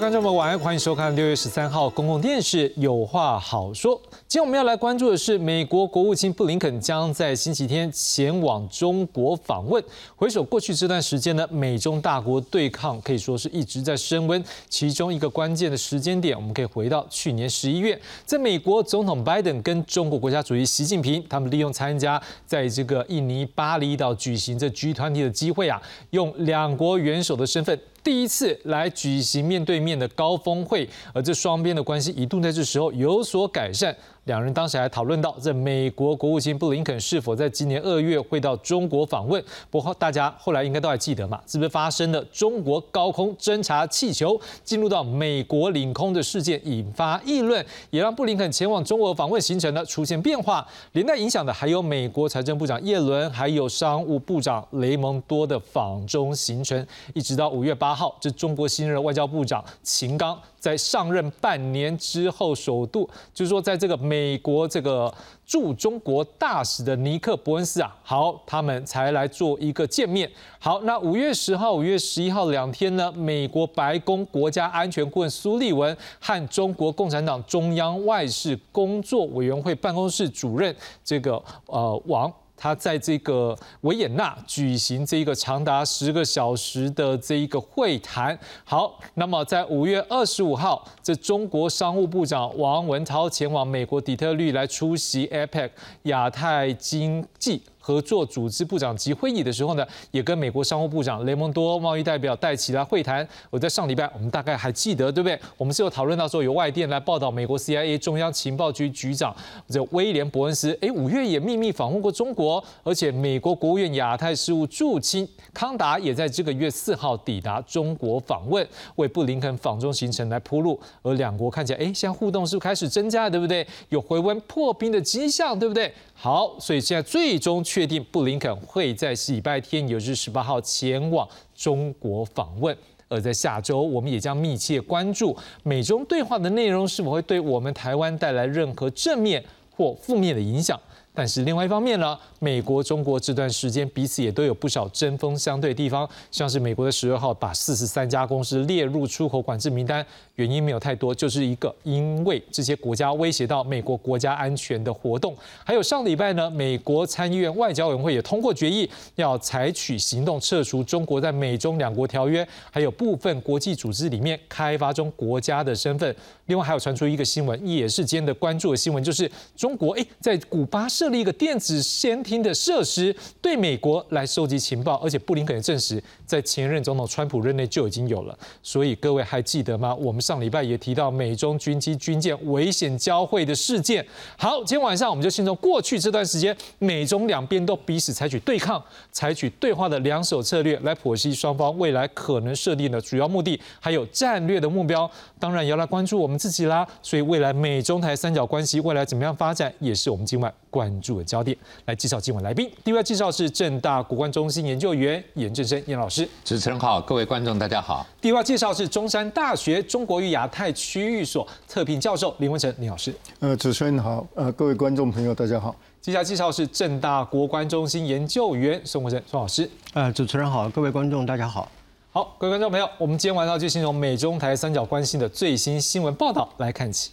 观众们，晚安，欢迎收看六月十三号公共电视《有话好说》。今天我们要来关注的是，美国国务卿布林肯将在星期天前往中国访问。回首过去这段时间呢，美中大国对抗可以说是一直在升温。其中一个关键的时间点，我们可以回到去年十一月，在美国总统拜登跟中国国家主席习近平，他们利用参加在这个印尼巴厘岛举行这 G 团体的机会啊，用两国元首的身份。第一次来举行面对面的高峰会，而这双边的关系一度在这时候有所改善。两人当时还讨论到，这美国国务卿布林肯是否在今年二月会到中国访问。不过大家后来应该都还记得嘛，是不是发生了中国高空侦察气球进入到美国领空的事件，引发议论，也让布林肯前往中国访问行程呢出现变化。连带影响的还有美国财政部长耶伦，还有商务部长雷蒙多的访中行程，一直到五月八号，这中国新任外交部长秦刚。在上任半年之后，首度就是说，在这个美国这个驻中国大使的尼克伯恩斯啊，好，他们才来做一个见面。好，那五月十号、五月十一号两天呢，美国白宫国家安全顾问苏利文和中国共产党中央外事工作委员会办公室主任这个呃王。他在这个维也纳举行这一个长达十个小时的这一个会谈。好，那么在五月二十五号，这中国商务部长王文涛前往美国底特律来出席 APEC 亚太经济。合作组织部长级会议的时候呢，也跟美国商务部长雷蒙多贸易代表戴奇来会谈。我在上礼拜，我们大概还记得，对不对？我们是有讨论到说，有外电来报道，美国 CIA 中央情报局局长这威廉伯恩斯，哎，五月也秘密访问过中国，而且美国国务院亚太事务驻青康达也在这个月四号抵达中国访问，为布林肯访中行程来铺路。而两国看起来，哎，现在互动是不是开始增加，对不对？有回温破冰的迹象，对不对？好，所以现在最终确定布林肯会在礼拜天，也就是十八号前往中国访问。而在下周，我们也将密切关注美中对话的内容是否会对我们台湾带来任何正面或负面的影响。但是另外一方面呢，美国、中国这段时间彼此也都有不少针锋相对地方，像是美国的十二号把四十三家公司列入出口管制名单，原因没有太多，就是一个因为这些国家威胁到美国国家安全的活动。还有上礼拜呢，美国参议院外交委员会也通过决议，要采取行动撤除中国在美中两国条约还有部分国际组织里面开发中国家的身份。另外还有传出一个新闻，也是今天的关注的新闻，就是中国哎在古巴设立一个电子监听的设施，对美国来收集情报，而且布林肯也证实，在前任总统川普任内就已经有了。所以各位还记得吗？我们上礼拜也提到美中军机军舰危险交汇的事件。好，今天晚上我们就先从过去这段时间，美中两边都彼此采取对抗、采取对话的两手策略，来剖析双方未来可能设定的主要目的，还有战略的目标。当然也要来关注我们。自己啦，所以未来美中台三角关系未来怎么样发展，也是我们今晚关注的焦点。来介绍今晚来宾，第一位介绍是正大国关中心研究员严正生严老师。主持人好，各位观众大家好。第二位介绍是中山大学中国与亚太区域所特聘教授林文成林老师。呃，主持人好，呃，各位观众朋友大家好。接下来介绍是正大国关中心研究员宋文成宋老师。呃，主持人好，各位观众大家好。好，各位观众朋友，我们今天晚上就先从美中台三角关系的最新新闻报道来看起。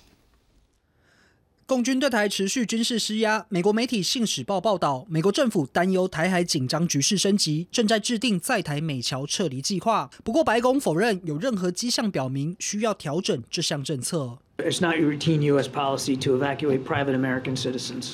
共军对台持续军事施压，美国媒体《信使报》报道，美国政府担忧台海紧张局势升级，正在制定在台美侨撤离计划。不过，白宫否认有任何迹象表明需要调整这项政策。It's not routine U.S. policy to evacuate private American citizens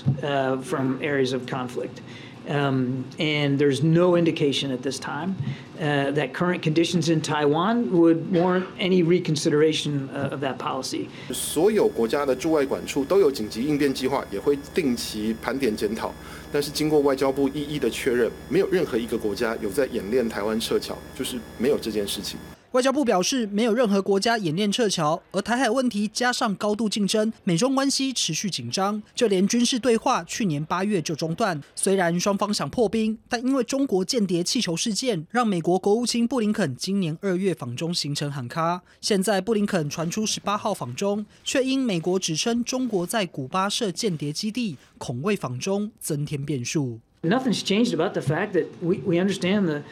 from areas of conflict. Um, and there's no indication at this time uh, that current conditions in Taiwan would warrant any reconsideration uh, of that policy. 所有国家的驻外管处都有紧急应变计划，也会定期盘点检讨。但是经过外交部一一的确认，没有任何一个国家有在演练台湾撤侨，就是没有这件事情。 外交部表示，没有任何国家演练撤侨，而台海问题加上高度竞争，美中关系持续紧张，就连军事对话去年八月就中断。虽然双方想破冰，但因为中国间谍气球事件，让美国国务卿布林肯今年二月访中行程喊卡。现在布林肯传出十八号访中，却因美国指称中国在古巴设间谍基地，恐为访中增添变数。Nothing's changed about the fact that we we understand the.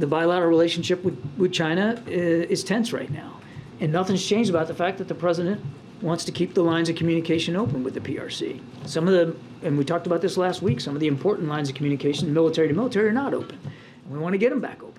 The bilateral relationship with, with China is, is tense right now. And nothing's changed about the fact that the president wants to keep the lines of communication open with the PRC. Some of the, and we talked about this last week, some of the important lines of communication, military to military, are not open. And we want to get them back open.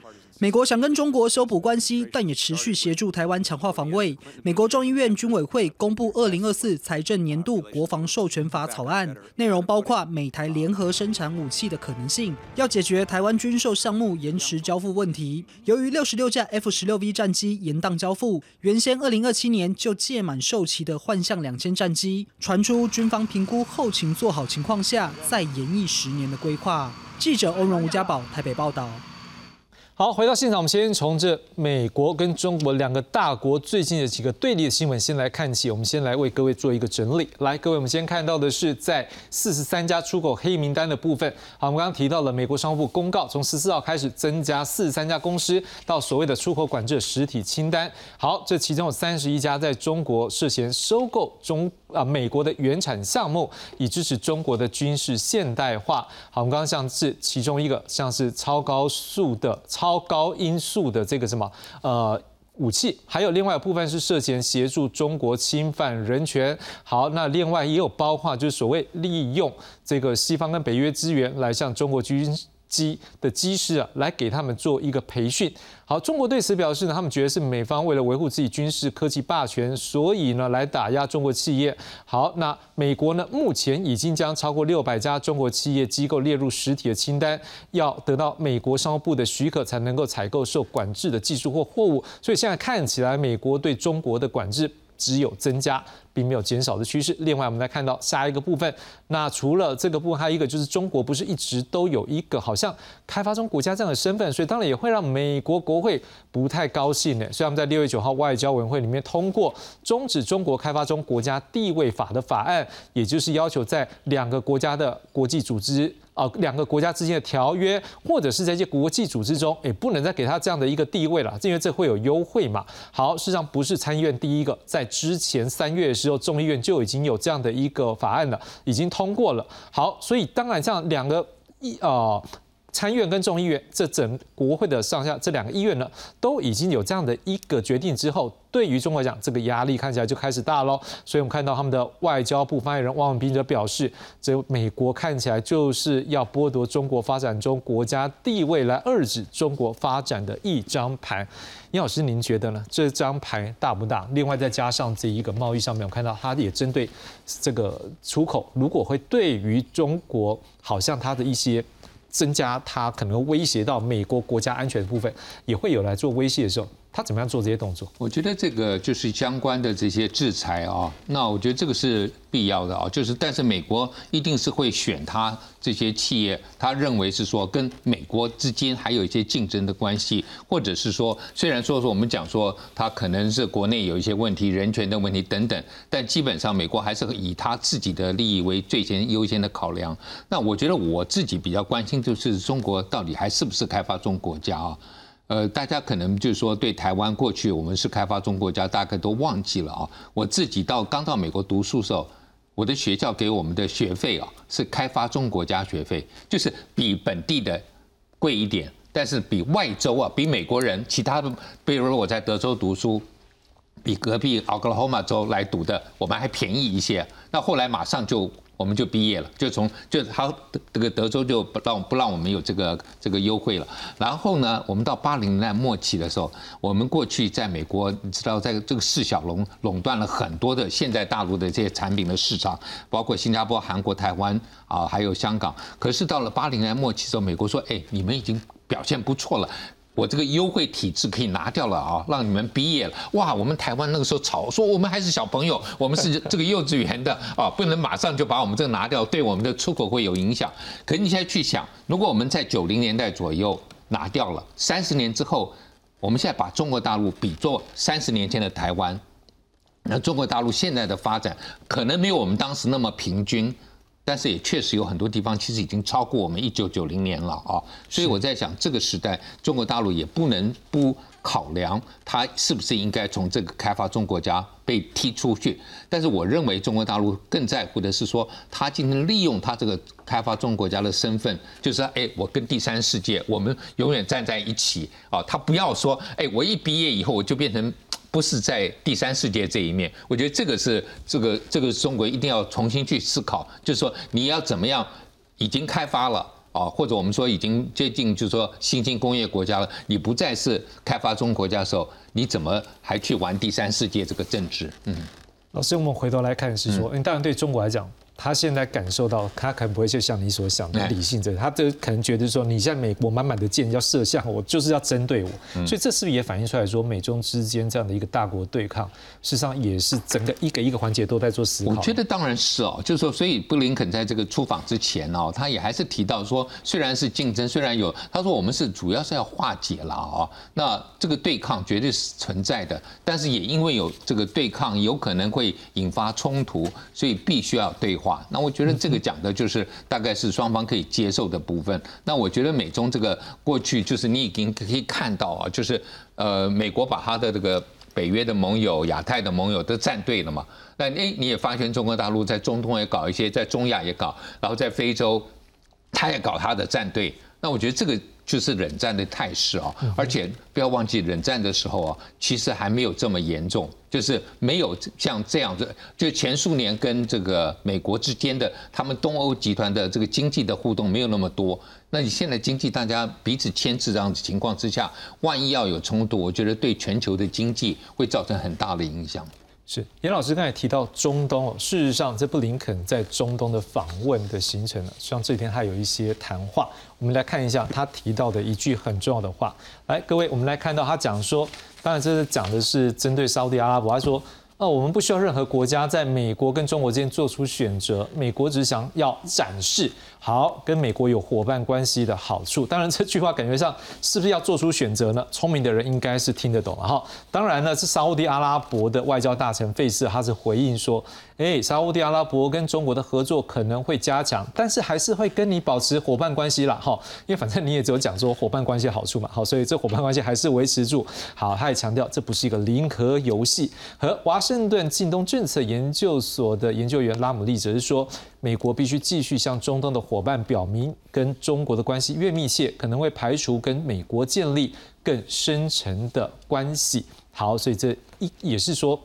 美国想跟中国修补关系，但也持续协助台湾强化防卫。美国众议院军委会公布二零二四财政年度国防授权法草案，内容包括美台联合生产武器的可能性，要解决台湾军售项目延迟交付问题。由于六十六架 F 十六 V 战机延宕交付，原先二零二七年就届满售期的幻象两千战机，传出军方评估后勤做好情况下，再延役十年的规划。记者欧荣吴家宝台北报道。好，回到现场，我们先从这美国跟中国两个大国最近的几个对立的新闻先来看起。我们先来为各位做一个整理。来，各位，我们先看到的是在四十三家出口黑名单的部分。好，我们刚刚提到了美国商务部公告，从十四号开始增加四十三家公司到所谓的出口管制实体清单。好，这其中有三十一家在中国涉嫌收购中。啊，美国的原产项目以支持中国的军事现代化。好，我们刚刚像是其中一个，像是超高速的、超超高音速的这个什么呃武器，还有另外一部分是涉嫌协助中国侵犯人权。好，那另外也有包括就是所谓利用这个西方跟北约资源来向中国军。机的机师啊，来给他们做一个培训。好，中国对此表示呢，他们觉得是美方为了维护自己军事科技霸权，所以呢来打压中国企业。好，那美国呢目前已经将超过六百家中国企业机构列入实体的清单，要得到美国商务部的许可才能够采购受管制的技术或货物。所以现在看起来，美国对中国的管制。只有增加，并没有减少的趋势。另外，我们来看到下一个部分，那除了这个部分，还有一个就是中国不是一直都有一个好像开发中国家这样的身份，所以当然也会让美国国会不太高兴呢。所以我们在六月九号外交委员会里面通过终止中国开发中国家地位法的法案，也就是要求在两个国家的国际组织。啊，两个国家之间的条约，或者是在一些国际组织中，也不能再给他这样的一个地位了，因为这会有优惠嘛。好，事实上不是参议院第一个，在之前三月的时候，众议院就已经有这样的一个法案了，已经通过了。好，所以当然像两个一啊。参院跟众议院这整国会的上下这两个议院呢，都已经有这样的一个决定之后，对于中国讲，这个压力看起来就开始大喽。所以我们看到他们的外交部发言人汪文斌则表示，这美国看起来就是要剥夺中国发展中国家地位，来遏制中国发展的一张牌。叶老师，您觉得呢？这张牌大不大？另外再加上这一个贸易上面，我看到它也针对这个出口，如果会对于中国，好像它的一些。增加它可能威胁到美国国家安全的部分，也会有来做威胁的时候。他怎么样做这些动作？我觉得这个就是相关的这些制裁啊，那我觉得这个是必要的啊。就是，但是美国一定是会选他这些企业，他认为是说跟美国之间还有一些竞争的关系，或者是说，虽然说说我们讲说他可能是国内有一些问题、人权的问题等等，但基本上美国还是以他自己的利益为最先优先的考量。那我觉得我自己比较关心就是中国到底还是不是开发中国家啊？呃，大家可能就是说，对台湾过去我们是开发中国家，大概都忘记了啊。我自己到刚到美国读书时候，我的学校给我们的学费啊是开发中国家学费，就是比本地的贵一点，但是比外州啊，比美国人其他的，比如我在德州读书，比隔壁 Oklahoma 州来读的，我们还便宜一些。那后来马上就。我们就毕业了，就从就他这个德州就不让不让我们有这个这个优惠了。然后呢，我们到八零年代末期的时候，我们过去在美国，你知道，在这个四小龙垄断了很多的现在大陆的这些产品的市场，包括新加坡、韩国、台湾啊，还有香港。可是到了八零年代末期的时候，美国说：“哎，你们已经表现不错了。”我这个优惠体制可以拿掉了啊，让你们毕业了哇！我们台湾那个时候吵说我们还是小朋友，我们是这个幼稚园的啊，不能马上就把我们这个拿掉，对我们的出口会有影响。可你现在去想，如果我们在九零年代左右拿掉了，三十年之后，我们现在把中国大陆比作三十年前的台湾，那中国大陆现在的发展可能没有我们当时那么平均。但是也确实有很多地方其实已经超过我们一九九零年了啊，所以我在想，这个时代中国大陆也不能不考量它是不是应该从这个开发中国家被踢出去。但是我认为中国大陆更在乎的是说，他今天利用他这个开发中国家的身份，就是哎，我跟第三世界我们永远站在一起啊，他不要说哎，我一毕业以后我就变成。不是在第三世界这一面。我觉得这个是这个这个中国一定要重新去思考，就是说你要怎么样已经开发了啊，或者我们说已经接近就是说新兴工业国家了，你不再是开发中国家的时候，你怎么还去玩第三世界这个政治？嗯，老师，我们回头来看是说，嗯，当然对中国来讲。他现在感受到，他可能不会就像你所想的理性者，他这可能觉得说，你现在美国满满的箭要射向我，就是要针对我，所以这是不是也反映出来说，美中之间这样的一个大国对抗，事实上也是整个一个一个环节都在做思考。我觉得当然是哦，就是说，所以布林肯在这个出访之前哦，他也还是提到说，虽然是竞争，虽然有，他说我们是主要是要化解了啊，那这个对抗绝对是存在的，但是也因为有这个对抗，有可能会引发冲突，所以必须要对话。那我觉得这个讲的就是大概是双方可以接受的部分。那我觉得美中这个过去就是你已经可以看到啊，就是呃美国把他的这个北约的盟友、亚太的盟友都站队了嘛。那哎你也发现中国大陆在中东也搞一些，在中亚也搞，然后在非洲他也搞他的战队。那我觉得这个。就是冷战的态势啊，而且不要忘记冷战的时候啊，其实还没有这么严重，就是没有像这样子，就前数年跟这个美国之间的他们东欧集团的这个经济的互动没有那么多。那你现在经济大家彼此牵制这样子情况之下，万一要有冲突，我觉得对全球的经济会造成很大的影响。是严老师刚才提到中东哦，事实上这布林肯在中东的访问的行程呢，像这几天还有一些谈话，我们来看一下他提到的一句很重要的话。来，各位，我们来看到他讲说，当然这是讲的是针对沙特阿拉伯，他说。那我们不需要任何国家在美国跟中国之间做出选择，美国只想要展示好跟美国有伙伴关系的好处。当然，这句话感觉上是不是要做出选择呢？聪明的人应该是听得懂了哈。当然呢，是沙地阿拉伯的外交大臣费斯，他是回应说。哎，沙地阿拉伯跟中国的合作可能会加强，但是还是会跟你保持伙伴关系啦，哈，因为反正你也只有讲说伙伴关系好处嘛，好，所以这伙伴关系还是维持住。好，他也强调这不是一个零和游戏。和华盛顿近东政策研究所的研究员拉姆利则是说，美国必须继续向中东的伙伴表明，跟中国的关系越密切，可能会排除跟美国建立更深层的关系。好，所以这一也是说。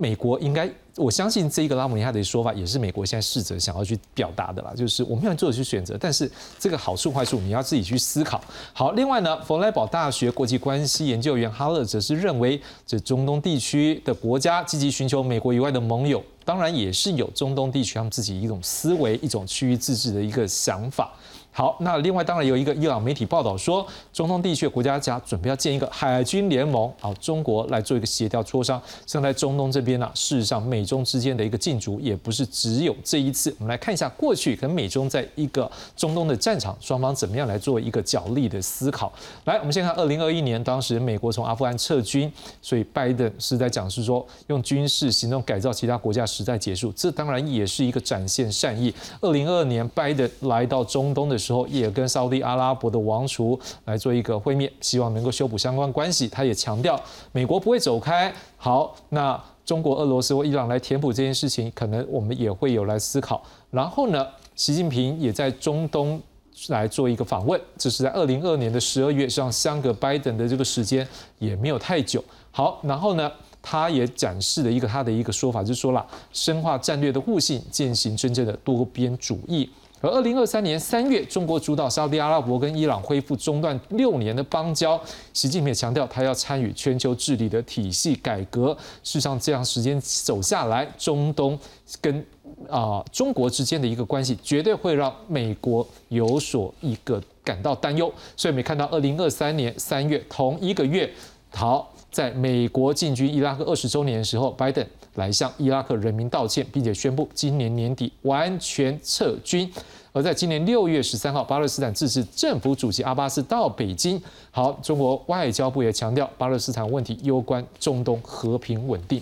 美国应该，我相信这一个拉姆尼亚的说法也是美国现在试着想要去表达的啦，就是我们要做的去选择，但是这个好处坏处你要自己去思考。好，另外呢，佛莱堡大学国际关系研究员哈勒则是认为，这中东地区的国家积极寻求美国以外的盟友，当然也是有中东地区他们自己一种思维、一种区域自治的一个想法。好，那另外当然有一个伊朗媒体报道说，中东地区的国家家准备要建一个海军联盟，好，中国来做一个协调磋商。像在中东这边呢，事实上美中之间的一个竞逐也不是只有这一次。我们来看一下过去跟美中在一个中东的战场，双方怎么样来做一个角力的思考。来，我们先看二零二一年，当时美国从阿富汗撤军，所以拜登是在讲是说用军事行动改造其他国家时代结束，这当然也是一个展现善意。二零二二年，拜登来到中东的时，候也跟沙特阿拉伯的王储来做一个会面，希望能够修补相关关系。他也强调美国不会走开。好，那中国、俄罗斯或伊朗来填补这件事情，可能我们也会有来思考。然后呢，习近平也在中东来做一个访问，这是在二零二年的十二月，像相隔拜登的这个时间也没有太久。好，然后呢，他也展示了一个他的一个说法，就是说了深化战略的互信，践行真正的多边主义。而二零二三年三月，中国主导沙特阿拉伯跟伊朗恢复中断六年的邦交，习近平也强调他要参与全球治理的体系改革。事实上，这样时间走下来，中东跟啊中国之间的一个关系，绝对会让美国有所一个感到担忧。所以，我们看到二零二三年三月同一个月，好，在美国进军伊拉克二十周年的时候，拜登。来向伊拉克人民道歉，并且宣布今年年底完全撤军。而在今年六月十三号，巴勒斯坦自治政府主席阿巴斯到北京。好，中国外交部也强调，巴勒斯坦问题攸关中东和平稳定。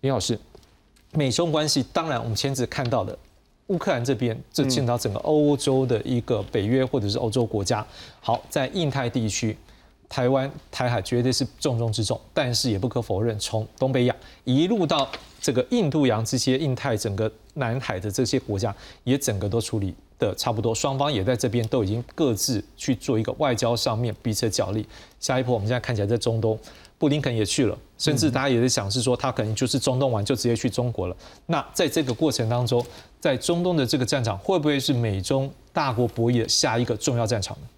林老师，美中关系当然我们前次看到的乌克兰这边，这牵到整个欧洲的一个北约或者是欧洲国家。好，在印太地区。台湾、台海绝对是重中之重，但是也不可否认，从东北亚一路到这个印度洋这些印太整个南海的这些国家，也整个都处理的差不多，双方也在这边都已经各自去做一个外交上面彼此的角力。下一步我们现在看起来在中东，布林肯也去了，甚至大家也在想是说他可能就是中东完就直接去中国了。那在这个过程当中，在中东的这个战场会不会是美中大国博弈的下一个重要战场呢？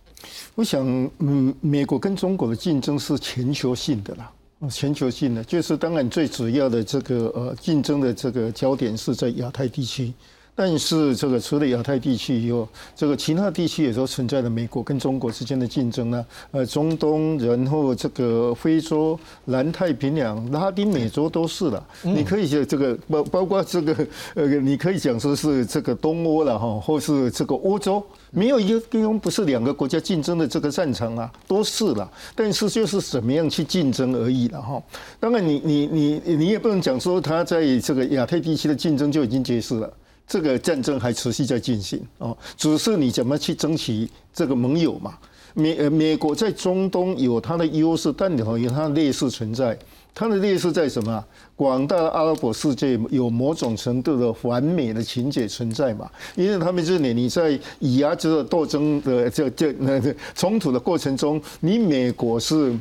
我想，嗯，美国跟中国的竞争是全球性的啦，全球性的，就是当然最主要的这个呃竞争的这个焦点是在亚太地区。但是这个除了亚太地区以后，这个其他地区也都存在着美国跟中国之间的竞争呢。呃，中东，然后这个非洲、南太平洋、拉丁美洲都是了。你可以讲这个包包括这个呃，你可以讲说是这个东欧了哈，或是这个欧洲，没有一个地方不是两个国家竞争的这个战场啊，都是了。但是就是怎么样去竞争而已了哈。当然，你你你你也不能讲说他在这个亚太地区的竞争就已经结束了。这个战争还持续在进行哦，只是你怎么去争取这个盟友嘛？美呃美国在中东有它的优势，但里头有它的劣势存在。它的劣势在什么？广大的阿拉伯世界有某种程度的反美的情节存在嘛？因为他们认为你在以牙之的斗争的这这那冲突的过程中，你美国是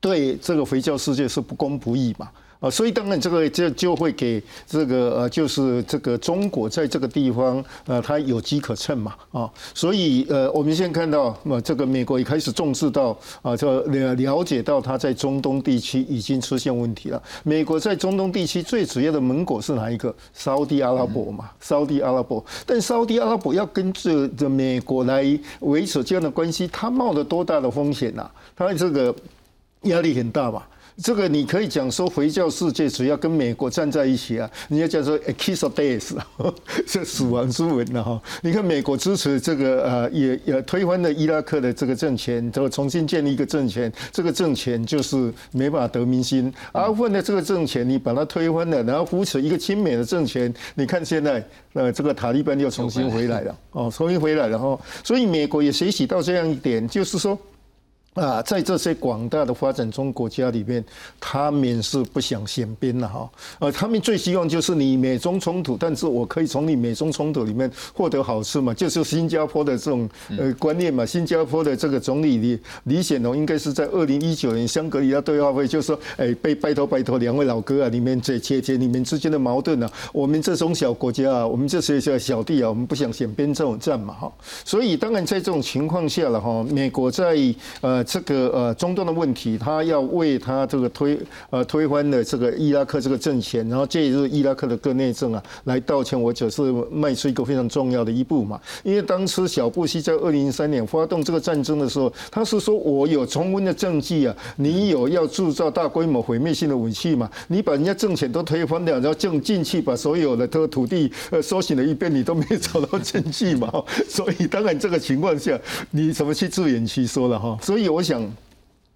对这个回教世界是不公不义嘛？啊，所以当然这个就就会给这个呃，就是这个中国在这个地方呃，它有机可乘嘛啊，所以呃，我们现在看到呃，这个美国也开始重视到啊，这了了解到它在中东地区已经出现问题了。美国在中东地区最主要的盟国是哪一个？沙地阿拉伯嘛，沙地阿拉伯。但沙地阿拉伯要跟这这美国来维持这样的关系，它冒了多大的风险呐？它这个压力很大吧？这个你可以讲说回教世界主要跟美国站在一起啊，你要讲说 a kiss of death，这死亡之吻了哈。你看美国支持这个呃，也也推翻了伊拉克的这个政权，之后重新建立一个政权，这个政权就是没办法得民心。阿富汗的这个政权你把它推翻了，然后扶持一个亲美的政权，你看现在呃这个塔利班又重新回来了哦，重新回来了哈。所以美国也学习到这样一点，就是说。啊，在这些广大的发展中国家里面，他们是不想选边的哈。呃，他们最希望就是你美中冲突，但是我可以从你美中冲突里面获得好处嘛，就是新加坡的这种呃观念嘛。新加坡的这个总理李李显龙应该是在二零一九年香格里拉对话会就说，哎，被拜托拜托两位老哥啊，你们解解决你们之间的矛盾啊。我们这种小国家啊，我们这些小小弟啊，我们不想选边这种战嘛哈。所以当然在这种情况下了哈，美国在呃。这个呃中东的问题，他要为他这个推呃推翻的这个伊拉克这个政权，然后介入伊拉克的各内政啊，来道歉，我只是迈出一个非常重要的一步嘛。因为当时小布希在二零零三年发动这个战争的时候，他是说我有重温的证据啊，你有要铸造大规模毁灭性的武器嘛？你把人家政权都推翻了，然后进进去把所有的这个土地呃搜寻了一遍，你都没找到证据嘛？所以当然这个情况下，你怎么去自圆其说了哈？所以。我想，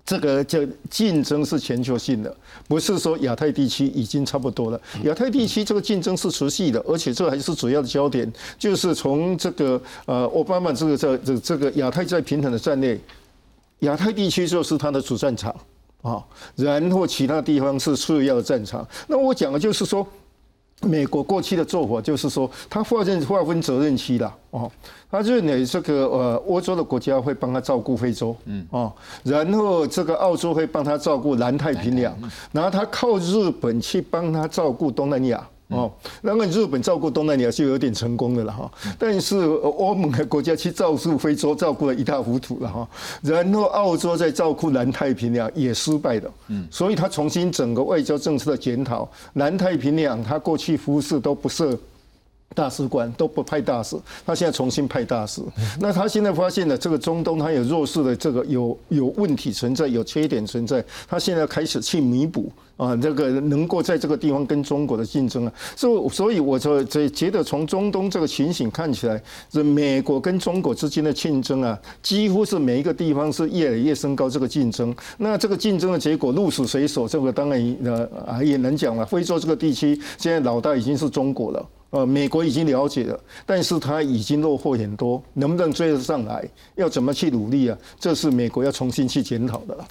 这个叫竞争是全球性的，不是说亚太地区已经差不多了。亚太地区这个竞争是持续的，而且这还是主要的焦点，就是从这个呃奥巴马这个这这这个亚太在平衡的战略，亚太地区就是它的主战场啊，然后其他地方是次要的战场。那我讲的就是说。美国过去的做法就是说，他划分划分责任区了哦，他认为这个呃，欧洲的国家会帮他照顾非洲，嗯。哦，然后这个澳洲会帮他照顾南太平洋，然后他靠日本去帮他照顾东南亚。哦，那么日本照顾东南亚就有点成功的了哈，但是欧盟的国家去照顾非洲，照顾的一塌糊涂了哈。然后澳洲在照顾南太平洋也失败了，嗯，所以他重新整个外交政策的检讨，南太平洋他过去服侍都不设大使馆，都不派大使，他现在重新派大使。那他现在发现了这个中东他有弱势的这个有有问题存在，有缺点存在，他现在开始去弥补。啊，这个能够在这个地方跟中国的竞争啊，所所以我就这觉得从中东这个情形看起来，这美国跟中国之间的竞争啊，几乎是每一个地方是越来越升高这个竞争。那这个竞争的结果鹿死谁手，这个当然呃也能讲了。非洲这个地区现在老大已经是中国了，呃，美国已经了解了，但是它已经落后很多，能不能追得上来，要怎么去努力啊？这是美国要重新去检讨的了。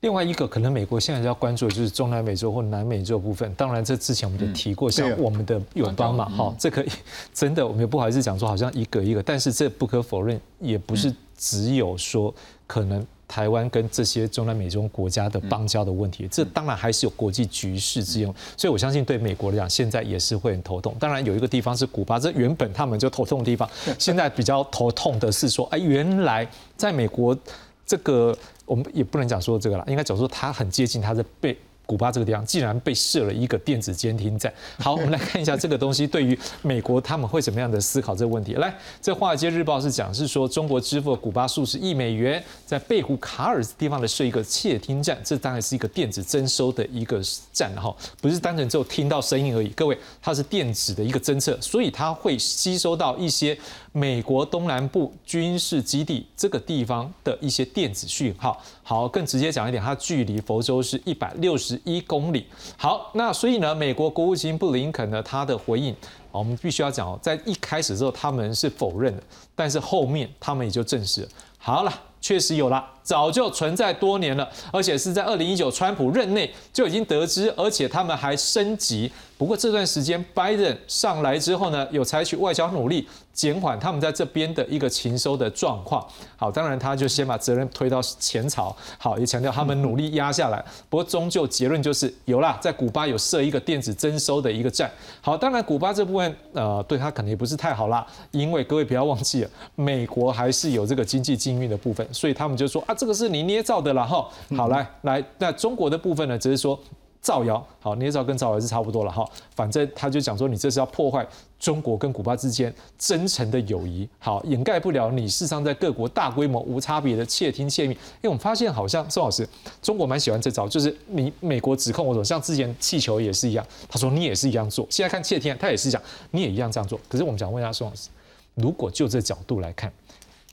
另外一个可能美国现在要关注的就是中南美洲或南美洲部分。当然，这之前我们就提过，像我们的友邦嘛，哈，这个 真的我们也不好意思讲说好像一个一个，但是这不可否认，也不是只有说可能台湾跟这些中南美洲国家的邦交的问题，这当然还是有国际局势之用。所以我相信对美国来讲，现在也是会很头痛。当然有一个地方是古巴，这原本他们就头痛的地方，现在比较头痛的是说，哎，原来在美国这个。我们也不能讲说这个了，应该讲说它很接近，它是被。古巴这个地方竟然被设了一个电子监听站。好，我们来看一下这个东西对于美国他们会怎么样的思考这个问题。来，这《华尔街日报》是讲是说中国支付了古巴数十亿美元，在贝湖卡尔地方的设一个窃听站，这当然是一个电子征收的一个站哈，不是单纯只有听到声音而已。各位，它是电子的一个侦测，所以它会吸收到一些美国东南部军事基地这个地方的一些电子讯号。好，更直接讲一点，它距离佛州是一百六十一公里。好，那所以呢，美国国务卿布林肯呢，他的回应，我们必须要讲哦，在一开始之后他们是否认的，但是后面他们也就证实了。好了。确实有了，早就存在多年了，而且是在二零一九川普任内就已经得知，而且他们还升级。不过这段时间拜登上来之后呢，有采取外交努力减缓他们在这边的一个情收的状况。好，当然他就先把责任推到前朝，好，也强调他们努力压下来。不过终究结论就是有啦，在古巴有设一个电子征收的一个站。好，当然古巴这部分呃对他可能也不是太好啦，因为各位不要忘记了，美国还是有这个经济禁运的部分。所以他们就说啊，这个是你捏造的了哈。好，来来，那中国的部分呢，只是说造谣。好，捏造跟造谣是差不多了哈。反正他就讲说，你这是要破坏中国跟古巴之间真诚的友谊。好，掩盖不了你事实上在各国大规模无差别的窃听窃密。因为我们发现好像宋老师，中国蛮喜欢这招，就是你美国指控我说，像之前气球也是一样，他说你也是一样做。现在看窃听，他也是讲你也一样这样做。可是我们想问一下宋老师，如果就这角度来看，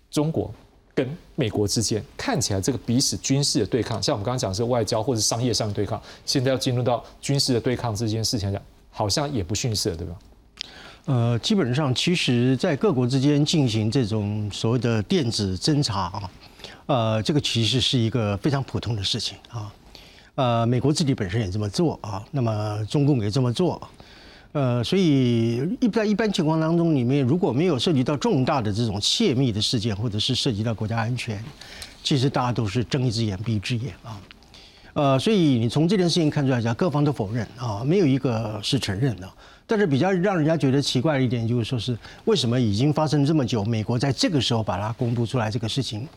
中国。跟美国之间看起来这个彼此军事的对抗，像我们刚刚讲是外交或者商业上的对抗，现在要进入到军事的对抗这件事情讲，好像也不逊色，对吧？呃，基本上其实，在各国之间进行这种所谓的电子侦查啊，呃，这个其实是一个非常普通的事情啊。呃，美国自己本身也这么做啊，那么中共也这么做。呃，所以一在一般情况当中，里面如果没有涉及到重大的这种泄密的事件，或者是涉及到国家安全，其实大家都是睁一只眼闭一只眼啊。呃，所以你从这件事情看出来讲，各方都否认啊，没有一个是承认的。但是比较让人家觉得奇怪的一点，就是说是为什么已经发生这么久，美国在这个时候把它公布出来这个事情，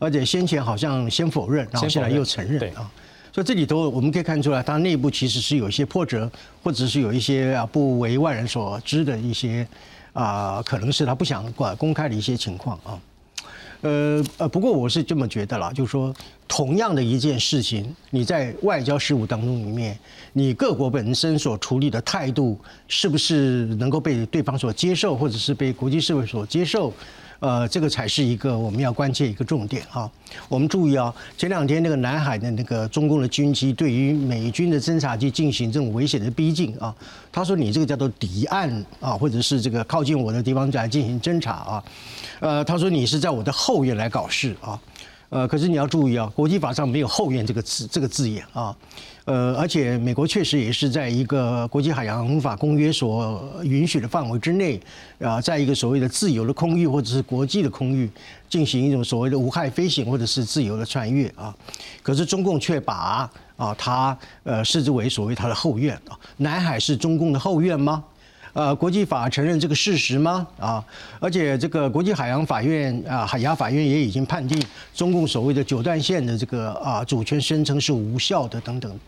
而且先前好像先否认，然后现在又承认啊。所以这里头我们可以看出来，它内部其实是有一些波折，或者是有一些啊不为外人所知的一些啊，可能是他不想管公开的一些情况啊。呃呃，不过我是这么觉得啦，就是说，同样的一件事情，你在外交事务当中里面，你各国本身所处理的态度，是不是能够被对方所接受，或者是被国际社会所接受？呃，这个才是一个我们要关切一个重点啊。我们注意啊，前两天那个南海的那个中共的军机对于美军的侦察机进行这种危险的逼近啊，他说你这个叫做敌岸啊，或者是这个靠近我的地方来进行侦察啊，呃，他说你是在我的后院来搞事啊。呃，可是你要注意啊，国际法上没有后院这个字这个字眼啊。呃，而且美国确实也是在一个国际海洋法公约所允许的范围之内，啊，在一个所谓的自由的空域或者是国际的空域进行一种所谓的无害飞行或者是自由的穿越啊。可是中共却把啊它呃视之为所谓它的后院啊，南海是中共的后院吗？呃，国际法承认这个事实吗？啊，而且这个国际海洋法院啊，海牙法院也已经判定中共所谓的九段线的这个啊主权声称是无效的等等。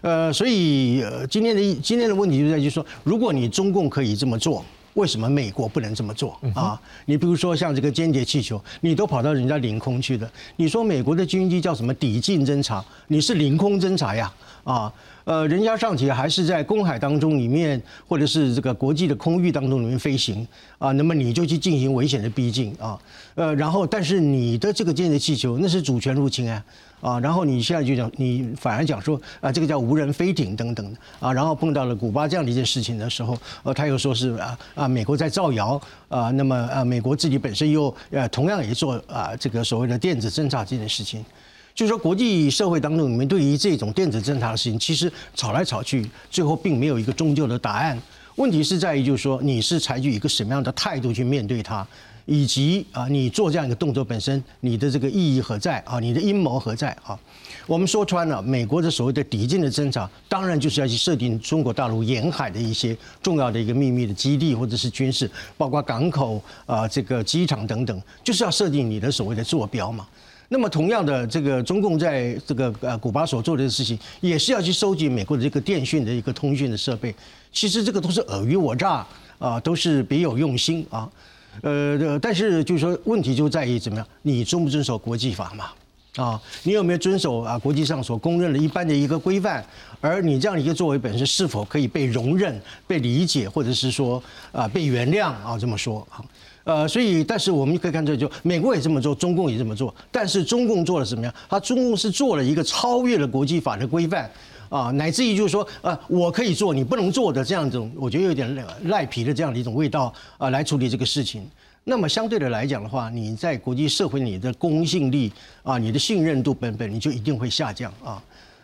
呃，所以今天的今天的问题就在于说，如果你中共可以这么做，为什么美国不能这么做啊？你比如说像这个间谍气球，你都跑到人家领空去了，你说美国的军机叫什么抵近侦察？你是领空侦察呀？啊？呃，人家上级还是在公海当中里面，或者是这个国际的空域当中里面飞行啊，那么你就去进行危险的逼近啊，呃，然后但是你的这个间谍气球那是主权入侵啊，啊，然后你现在就讲你反而讲说啊，这个叫无人飞艇等等啊，然后碰到了古巴这样的一件事情的时候，呃，他又说是啊啊，美国在造谣啊，那么啊，美国自己本身又呃同样也做啊这个所谓的电子侦察这件事情。就是说，国际社会当中，你们对于这种电子侦查的事情，其实吵来吵去，最后并没有一个终究的答案。问题是在于，就是说，你是采取一个什么样的态度去面对它，以及啊，你做这样一个动作本身，你的这个意义何在啊？你的阴谋何在啊？我们说穿了，美国的所谓的抵近的侦查，当然就是要去设定中国大陆沿海的一些重要的一个秘密的基地或者是军事，包括港口啊、这个机场等等，就是要设定你的所谓的坐标嘛。那么同样的，这个中共在这个呃古巴所做的事情，也是要去收集美国的这个电讯的一个通讯的设备。其实这个都是尔虞我诈啊，都是别有用心啊。呃，但是就是说，问题就在于怎么样，你遵不遵守国际法嘛？啊，你有没有遵守啊国际上所公认的一般的一个规范？而你这样一个作为本身是否可以被容忍、被理解，或者是说啊被原谅啊？这么说啊？呃，所以，但是我们可以看这就美国也这么做，中共也这么做，但是中共做了什么样？他中共是做了一个超越了国际法的规范啊，乃至于就是说，呃，我可以做，你不能做的这样一种，我觉得有点赖皮的这样的一种味道啊，来处理这个事情。那么相对的来讲的话，你在国际社会你的公信力啊，你的信任度本本你就一定会下降啊。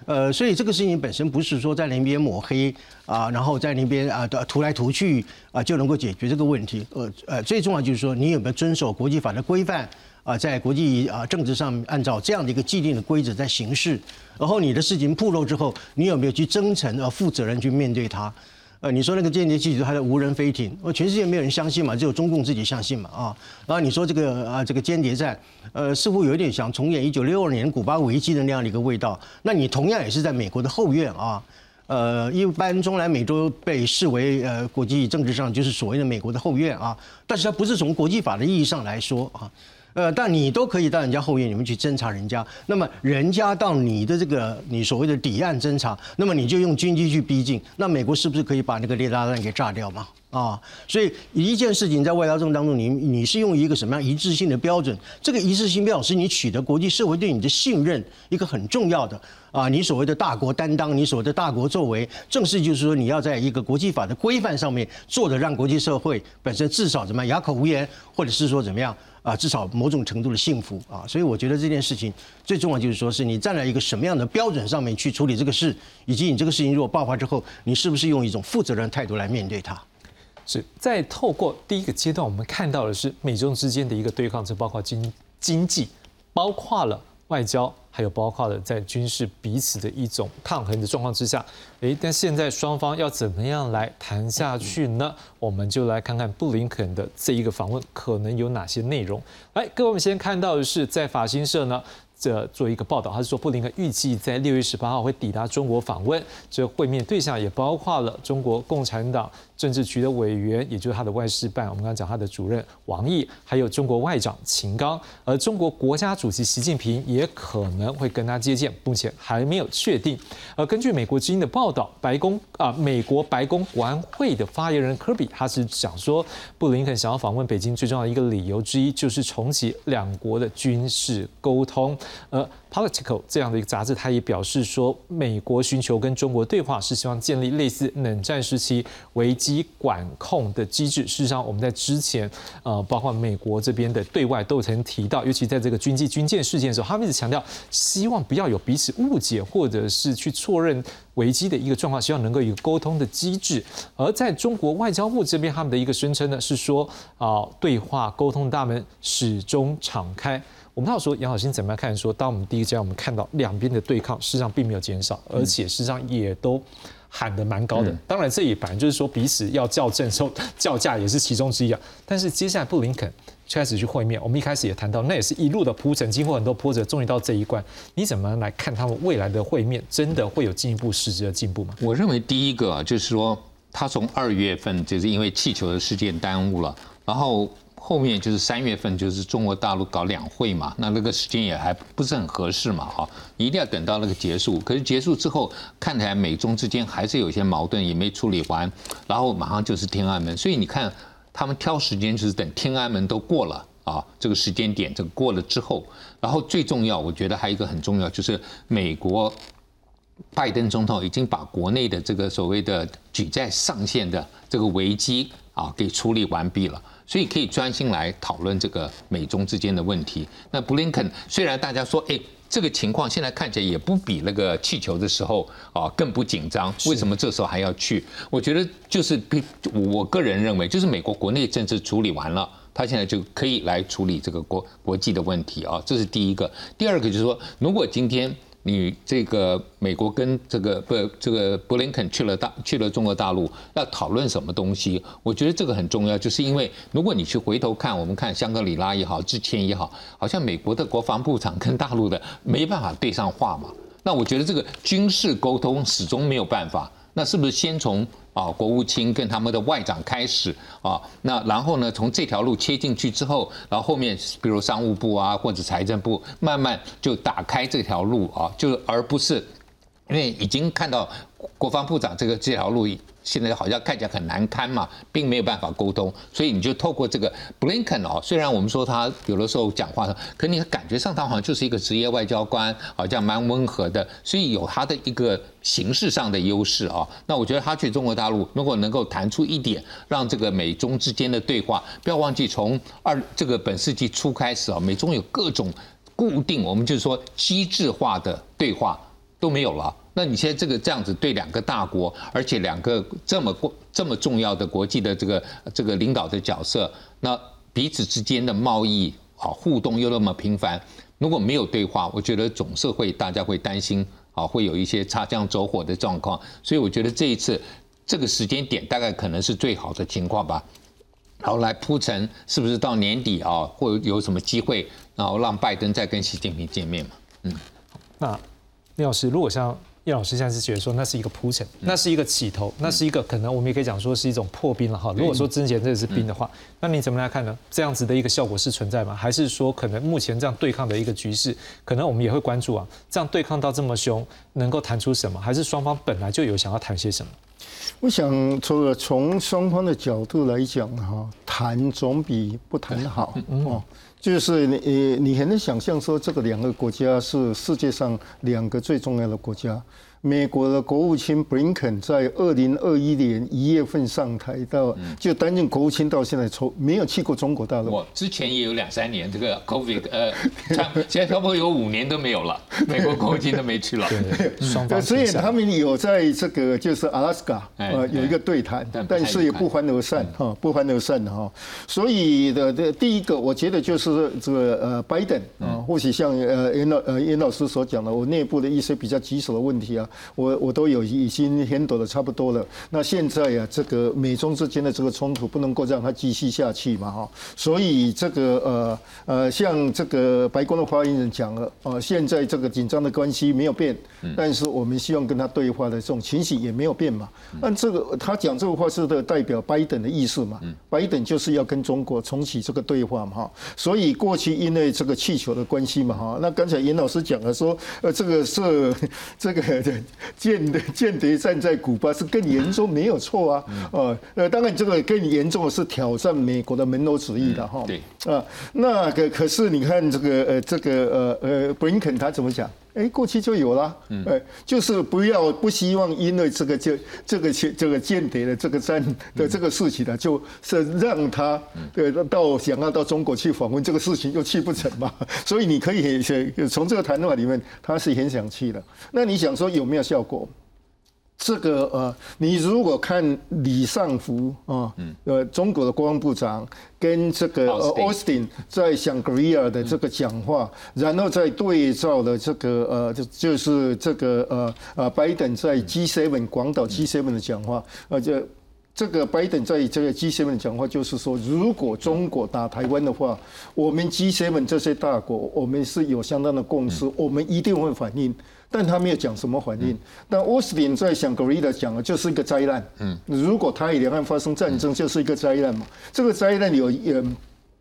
呃，所以这个事情本身不是说在那边抹黑啊，然后在那边啊涂来涂去啊就能够解决这个问题。呃呃，最重要就是说你有没有遵守国际法的规范啊，在国际啊政治上按照这样的一个既定的规则在行事，然后你的事情暴露之后，你有没有去真诚而负责任去面对它？呃，你说那个间谍气球还是无人飞艇，我全世界没有人相信嘛，只有中共自己相信嘛啊。然后你说这个啊，这个间谍战，呃，似乎有一点想重演一九六二年古巴危机的那样的一个味道。那你同样也是在美国的后院啊，呃，一般中南美洲被视为呃国际政治上就是所谓的美国的后院啊，但是它不是从国际法的意义上来说啊。呃，但你都可以到人家后院，里面去侦查人家。那么人家到你的这个你所谓的底岸侦查，那么你就用军机去逼近。那美国是不是可以把那个雷达弹给炸掉嘛？啊，所以一件事情在外交政当中，你你是用一个什么样一致性的标准？这个一致性标准是你取得国际社会对你的信任一个很重要的啊。你所谓的大国担当，你所谓的大国作为，正是就是说你要在一个国际法的规范上面做的，让国际社会本身至少怎么样哑口无言，或者是说怎么样？啊，至少某种程度的幸福啊，所以我觉得这件事情最重要就是说，是你站在一个什么样的标准上面去处理这个事，以及你这个事情如果爆发之后，你是不是用一种负责任态度来面对它？是在透过第一个阶段，我们看到的是美中之间的一个对抗，这包括经经济，包括了外交。还有包括了在军事彼此的一种抗衡的状况之下，诶，但现在双方要怎么样来谈下去呢？我们就来看看布林肯的这一个访问可能有哪些内容。来，各位，我们先看到的是在法新社呢。这做一个报道，他是说布林肯预计在六月十八号会抵达中国访问，这会面对象也包括了中国共产党政治局的委员，也就是他的外事办，我们刚刚讲他的主任王毅，还有中国外长秦刚，而中国国家主席习近平也可能会跟他接见，目前还没有确定。而根据美国之音的报道，白宫啊，美国白宫国安会的发言人科比，他是讲说，布林肯想要访问北京最重要的一个理由之一，就是重启两国的军事沟通。呃，Political 这样的一个杂志，他也表示说，美国寻求跟中国对话，是希望建立类似冷战时期危机管控的机制。事实上，我们在之前，呃，包括美国这边的对外都曾提到，尤其在这个军机军舰事件的时候，他们一直强调，希望不要有彼此误解，或者是去错认危机的一个状况，希望能够有沟通的机制。而在中国外交部这边，他们的一个声称呢，是说啊，对话沟通大门始终敞开。我们到时候杨小新怎么样看？说当我们第一阶段我们看到两边的对抗，事实上并没有减少，而且事实上也都喊得蛮高的。当然，这一反正就是说彼此要校正，时候叫价也是其中之一啊。但是接下来布林肯开始去会面，我们一开始也谈到，那也是一路的铺陈，经过很多波折，终于到这一关。你怎么来看他们未来的会面？真的会有进一步实质的进步吗？我认为第一个就是说，他从二月份就是因为气球的事件耽误了，然后。后面就是三月份，就是中国大陆搞两会嘛，那那个时间也还不是很合适嘛，哈，一定要等到那个结束。可是结束之后，看起来美中之间还是有些矛盾，也没处理完，然后马上就是天安门，所以你看他们挑时间就是等天安门都过了啊，这个时间点这个过了之后，然后最重要，我觉得还有一个很重要，就是美国拜登总统已经把国内的这个所谓的举债上限的这个危机啊给处理完毕了。所以可以专心来讨论这个美中之间的问题。那布林肯虽然大家说，哎，这个情况现在看起来也不比那个气球的时候啊更不紧张。为什么这时候还要去？我觉得就是比我个人认为，就是美国国内政治处理完了，他现在就可以来处理这个国国际的问题啊。这是第一个。第二个就是说，如果今天。你这个美国跟这个不这个布林肯去了大去了中国大陆，要讨论什么东西？我觉得这个很重要，就是因为如果你去回头看，我们看香格里拉也好，之前也好，好像美国的国防部长跟大陆的没办法对上话嘛。那我觉得这个军事沟通始终没有办法。那是不是先从？啊，国务卿跟他们的外长开始啊，那然后呢，从这条路切进去之后，然后后面比如商务部啊或者财政部慢慢就打开这条路啊，就而不是因为已经看到国防部长这个这条路。现在好像看起来很难堪嘛，并没有办法沟通，所以你就透过这个 Blinken 哦，虽然我们说他有的时候讲话，可你感觉上他好像就是一个职业外交官，好像蛮温和的，所以有他的一个形式上的优势啊。那我觉得他去中国大陆，如果能够谈出一点，让这个美中之间的对话，不要忘记从二这个本世纪初开始啊，美中有各种固定，我们就是说机制化的对话都没有了。那你现在这个这样子对两个大国，而且两个这么过这么重要的国际的这个这个领导的角色，那彼此之间的贸易啊互动又那么频繁，如果没有对话，我觉得总是会大家会担心啊，会有一些擦枪走火的状况。所以我觉得这一次这个时间点大概可能是最好的情况吧。然后来铺陈是不是到年底啊，会有什么机会，然后让拜登再跟习近平见面嘛？嗯，那聂老师，如果像。叶老师现在是觉得说，那是一个铺陈，那是一个起头，那是一个可能我们也可以讲说是一种破冰了哈。如果说之前这是冰的话，那你怎么来看呢？这样子的一个效果是存在吗？还是说可能目前这样对抗的一个局势，可能我们也会关注啊？这样对抗到这么凶，能够谈出什么？还是双方本来就有想要谈些什么？我想，除了从双方的角度来讲哈，谈总比不谈好哦。就是你，你你很能想象说，这个两个国家是世界上两个最重要的国家。美国的国务卿布林肯在二零二一年一月份上台，到就担任国务卿到现在，从没有去过中国大陆。我之前也有两三年，这个 COVID，呃，现在差不多有五年都没有了，美国国务卿都没去了。对，所以他们有在这个就是阿拉斯加呃有一个对谈，但是也不欢而散哈，不欢而散哈。所以的的第一个，我觉得就是这个呃拜登啊，或许像呃严老呃严老师所讲的，我内部的一些比较棘手的问题啊。我我都有已经 handle 的差不多了。那现在呀，这个美中之间的这个冲突不能够让它继续下去嘛，哈。所以这个呃呃，像这个白宫的发言人讲了，呃，现在这个紧张的关系没有变，但是我们希望跟他对话的这种情形也没有变嘛。那这个他讲这个话是的代表拜登的意思嘛？拜登就是要跟中国重启这个对话嘛，哈。所以过去因为这个气球的关系嘛，哈。那刚才严老师讲了说，呃，这个是这个。间谍间谍战在古巴是更严重，没有错啊。呃呃，当然这个更严重的是挑战美国的门罗主义的哈。对啊，那个可是你看这个呃这个呃呃布林肯他怎么讲？哎，过去就有了，哎，就是不要不希望因为这个就这个这个间谍的这个战的这个事情呢，就是让他对到想要到中国去访问这个事情又去不成嘛。所以你可以从这个谈话里面，他是很想去的。那你想说有没有效果？这个呃，你如果看李尚福啊，呃，中国的国防部长跟这个 Austin 在香格里拉的这个讲话，然后再对照了这个呃，就就是这个呃呃，拜登在 G7 广岛 G7 的讲话，而且这个拜登在这个 G7 的讲话就是说，如果中国打台湾的话，我们 G7 这些大国，我们是有相当的共识，我们一定会反应。但他没有讲什么反应。但奥斯汀在想格瑞的讲的，就是一个灾难。嗯，如果他与两岸发生战争，就是一个灾难嘛。这个灾难有嗯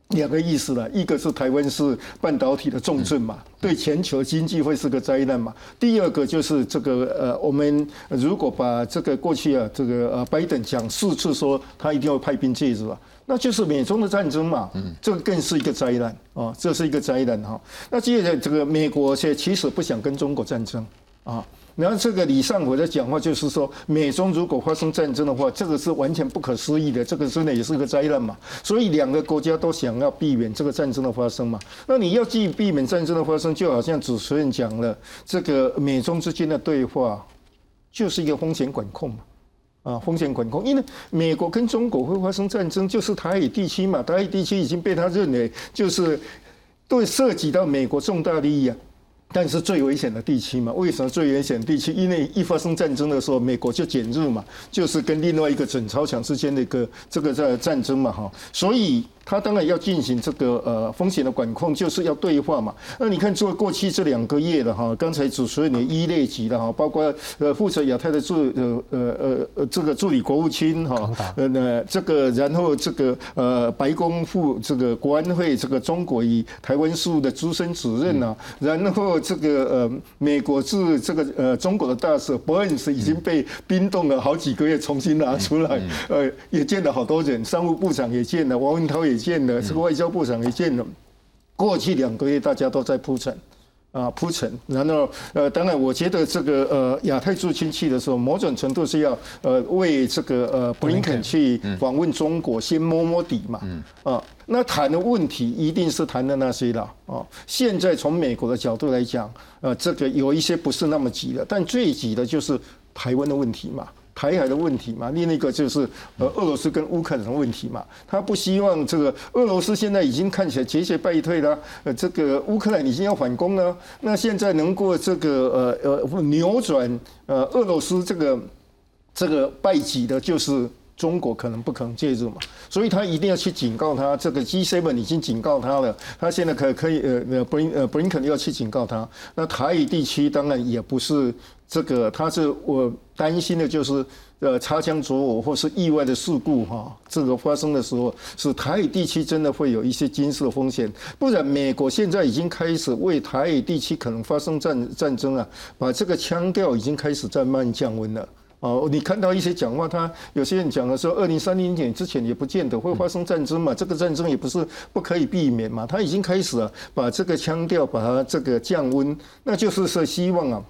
两个意思了，一个是台湾是半导体的重镇嘛，对全球经济会是个灾难嘛。第二个就是这个呃，我们如果把这个过去啊，这个呃拜登讲四次说他一定要派兵介入啊。那就是美中的战争嘛，这个更是一个灾难啊，这是一个灾难哈。那接着这个美国现在其实不想跟中国战争啊。然后这个李尚福的讲话就是说，美中如果发生战争的话，这个是完全不可思议的，这个真的也是个灾难嘛。所以两个国家都想要避免这个战争的发生嘛。那你要既避免战争的发生，就好像主持人讲了，这个美中之间的对话就是一个风险管控嘛。啊，风险管控，因为美国跟中国会发生战争，就是台海地区嘛，台海地区已经被他认为就是对涉及到美国重大利益啊。但是最危险的地区嘛，为什么最危险地区？因为一发生战争的时候，美国就卷入嘛，就是跟另外一个准超强之间的一个这个在战争嘛，哈，所以。他当然要进行这个呃风险的管控，就是要对话嘛。那你看，做过去这两个月了哈，刚才主持人也一列举的哈，包括呃负责亚太的助呃呃呃呃这个助理国务卿哈，呃那这个然后这个呃白宫副这个国安会这个中国与台湾事务的资深主任呐，然后这个呃美国驻这个呃中国的大使伯恩斯已经被冰冻了好几个月，重新拿出来，呃也见了好多人，商务部长也见了，王文涛也。也见了，这个外交部长也见了。过去两个月大家都在铺陈，啊铺陈。然后呃，当然我觉得这个呃亚太驻军去的时候，某种程度是要呃为这个呃布林肯去访问中国先摸摸底嘛。啊，那谈的问题一定是谈的那些了。啊，现在从美国的角度来讲，呃，这个有一些不是那么急的，但最急的就是台湾的问题嘛。台海的问题嘛，另一个就是呃俄罗斯跟乌克兰的问题嘛，他不希望这个俄罗斯现在已经看起来节节败退了，呃这个乌克兰已经要反攻了，那现在能够这个呃呃扭转呃俄罗斯这个这个败绩的，就是中国可能不可能介入嘛，所以他一定要去警告他，这个 G7 已经警告他了，他现在可可以呃呃 Brin 呃 Brinken 要去警告他，那台海地区当然也不是。这个他是我担心的，就是呃擦枪走火或是意外的事故哈，这个发生的时候，是台海地区真的会有一些军事风险，不然美国现在已经开始为台海地区可能发生战战争啊，把这个腔调已经开始在慢降温了。哦，你看到一些讲话，他有些人讲的说，二零三零年之前也不见得会发生战争嘛，这个战争也不是不可以避免嘛，他已经开始了把这个腔调把它这个降温，那就是说希望啊。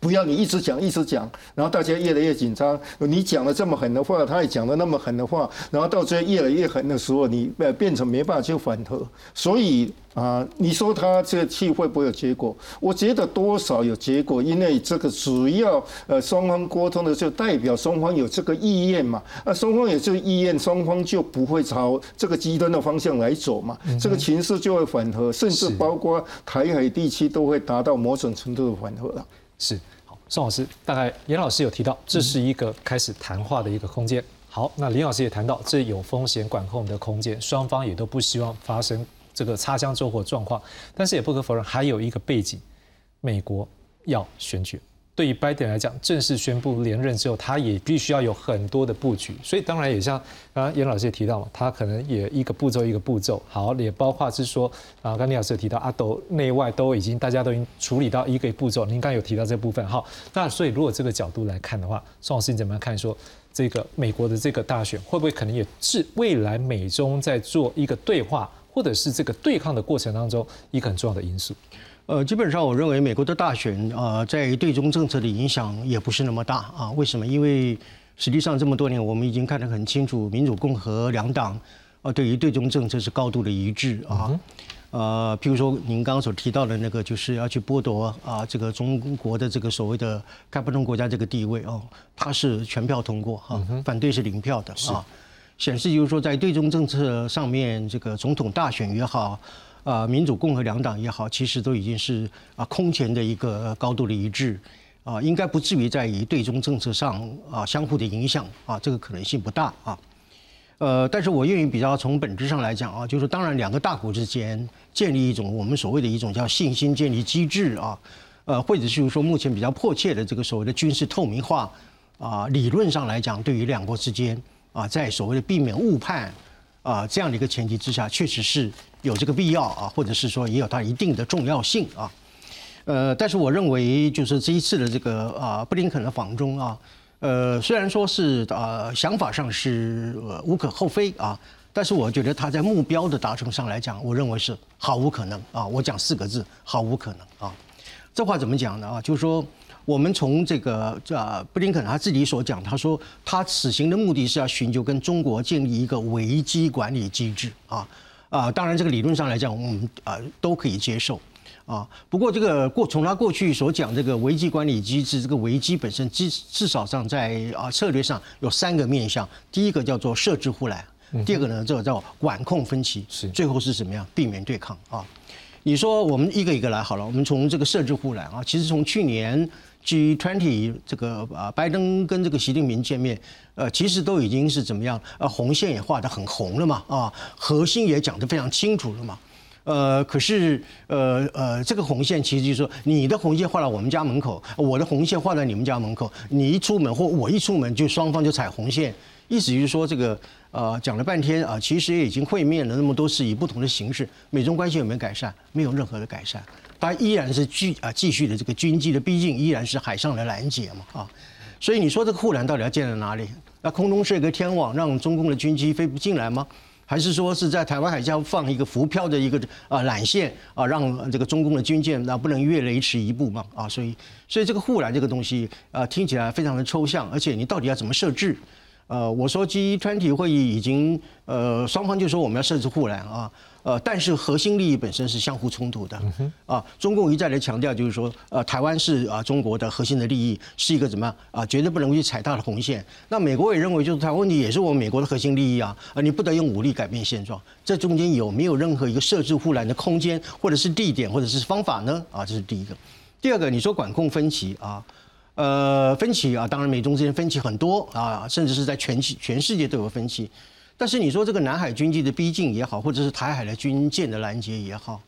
不要你一直讲一直讲，然后大家越来越紧张。你讲了这么狠的话，他也讲了那么狠的话，然后到最后越来越狠的时候，你呃变成没办法去反核。所以啊，你说他这个气会不会有结果？我觉得多少有结果，因为这个只要呃双方沟通的就代表双方有这个意愿嘛。那双方有这个意愿，双方就不会朝这个极端的方向来走嘛。这个情势就会缓和，甚至包括台海地区都会达到某种程度的缓和了。是好，宋老师，大概严老师有提到，这是一个开始谈话的一个空间。好，那林老师也谈到，这有风险管控的空间，双方也都不希望发生这个擦枪走火状况。但是也不可否认，还有一个背景，美国要选举。对于拜登来讲，正式宣布连任之后，他也必须要有很多的布局，所以当然也像刚刚严老师也提到嘛，他可能也一个步骤一个步骤，好，也包括是说啊，刚李老师也提到，阿斗内外都已经大家都已经处理到一个步骤，您刚有提到这部分，好，那所以如果这个角度来看的话，宋老师你怎么样看说这个美国的这个大选会不会可能也是未来美中在做一个对话或者是这个对抗的过程当中一个很重要的因素？呃，基本上我认为美国的大选啊，在对中政策的影响也不是那么大啊。为什么？因为实际上这么多年，我们已经看得很清楚，民主、共和两党啊，对于对中政策是高度的一致啊。呃，譬如说您刚刚所提到的那个，就是要去剥夺啊这个中国的这个所谓的开发中国家这个地位哦，它是全票通过哈，反对是零票的啊。显示就是说，在对中政策上面，这个总统大选也好。啊，民主共和两党也好，其实都已经是啊空前的一个高度的一致，啊，应该不至于在于对中政策上啊相互的影响啊，这个可能性不大啊。呃，但是我愿意比较从本质上来讲啊，就是当然两个大国之间建立一种我们所谓的一种叫信心建立机制啊，呃，或者是说目前比较迫切的这个所谓的军事透明化啊，理论上来讲，对于两国之间啊，在所谓的避免误判啊这样的一个前提之下，确实是。有这个必要啊，或者是说也有它一定的重要性啊，呃，但是我认为就是这一次的这个啊布林肯的访中啊，呃，虽然说是啊想法上是无可厚非啊，但是我觉得他在目标的达成上来讲，我认为是毫无可能啊。我讲四个字，毫无可能啊。这话怎么讲呢啊？就是说我们从这个呃布林肯他自己所讲，他说他此行的目的是要寻求跟中国建立一个危机管理机制啊啊，当然这个理论上来讲，我们啊都可以接受。啊，不过这个过从他过去所讲这个危机管理机制，这个危机本身至至少上在啊策略上有三个面向，第一个叫做设置护栏，第二个呢这个叫管控分歧，是最后是什么样避免对抗啊？你说我们一个一个来好了，我们从这个设置护栏啊，其实从去年 G20 这个啊拜登跟这个习近平见面，呃，其实都已经是怎么样？呃，红线也画得很红了嘛，啊，核心也讲得非常清楚了嘛。呃，可是，呃呃，这个红线其实就是说，你的红线画到我们家门口，我的红线画在你们家门口，你一出门或我一出门，就双方就踩红线。意思就是说，这个呃，讲了半天啊，其实也已经会面了那么多次，以不同的形式，美中关系有没有改善？没有任何的改善，它依然是继啊继续的这个军机的逼近，依然是海上的拦截嘛啊。所以你说这个护栏到底要建在哪里？那空中设一个天网，让中共的军机飞不进来吗？还是说是在台湾海峡放一个浮漂的一个啊缆线啊，让这个中共的军舰那不能越雷池一步嘛啊，所以所以这个护栏这个东西啊听起来非常的抽象，而且你到底要怎么设置？呃，我说 G20 会议已经呃双方就说我们要设置护栏啊。呃，但是核心利益本身是相互冲突的啊。中共一再的强调，就是说，呃，台湾是啊中国的核心的利益，是一个怎么样啊，绝对不能去踩踏的红线。那美国也认为，就是台湾问题也是我们美国的核心利益啊，啊，你不得用武力改变现状。这中间有没有任何一个设置护栏的空间，或者是地点，或者是方法呢？啊，这是第一个。第二个，你说管控分歧啊，呃，分歧啊，当然美中之间分歧很多啊，甚至是在全全世界都有分歧。但是你说这个南海军机的逼近也好，或者是台海的军舰的拦截也好，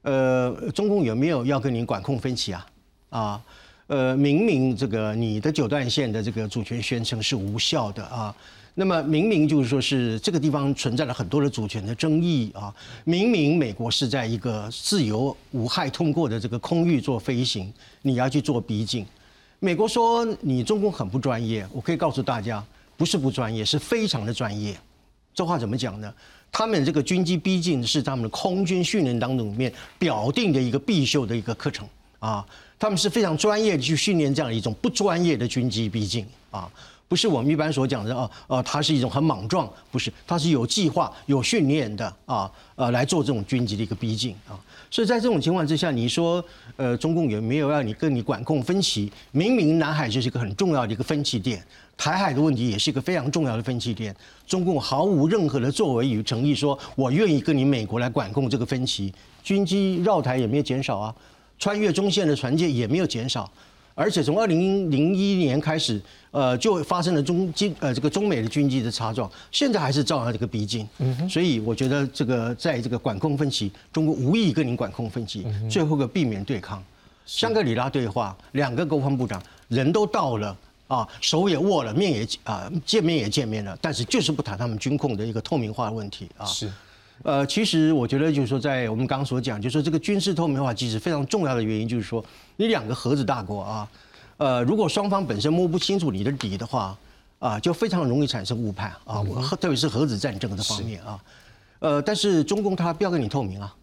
呃，中共有没有要跟你管控分歧啊？啊，呃，明明这个你的九段线的这个主权宣称是无效的啊，那么明明就是说是这个地方存在了很多的主权的争议啊，明明美国是在一个自由无害通过的这个空域做飞行，你要去做逼近，美国说你中共很不专业，我可以告诉大家，不是不专业，是非常的专业。这话怎么讲呢？他们这个军机逼近是他们的空军训练当中里面表定的一个必修的一个课程啊，他们是非常专业的去训练这样一种不专业的军机逼近啊，不是我们一般所讲的啊，呃，它是一种很莽撞，不是，它是有计划、有训练的啊，呃，来做这种军机的一个逼近啊。所以在这种情况之下，你说，呃，中共有没有让你跟你管控分歧？明明南海就是一个很重要的一个分歧点。台海的问题也是一个非常重要的分歧点，中共毫无任何的作为与诚意，说我愿意跟你美国来管控这个分歧，军机绕台也没有减少啊，穿越中线的船舰也没有减少，而且从二零零一年开始，呃，就发生了中军呃这个中美的军机的擦撞，现在还是照样这个逼近，嗯所以我觉得这个在这个管控分歧，中国无意跟你管控分歧，最后个避免对抗，香格里拉对话，两个国防部长人都到了。啊，手也握了，面也啊，见面也见面了，但是就是不谈他们军控的一个透明化的问题啊。是，呃，其实我觉得就是说，在我们刚刚所讲，就是说这个军事透明化机制非常重要的原因，就是说你两个核子大国啊，呃，如果双方本身摸不清楚你的底的话，啊，就非常容易产生误判啊，特别是核子战争的方面啊，呃，但是中共他不要跟你透明啊。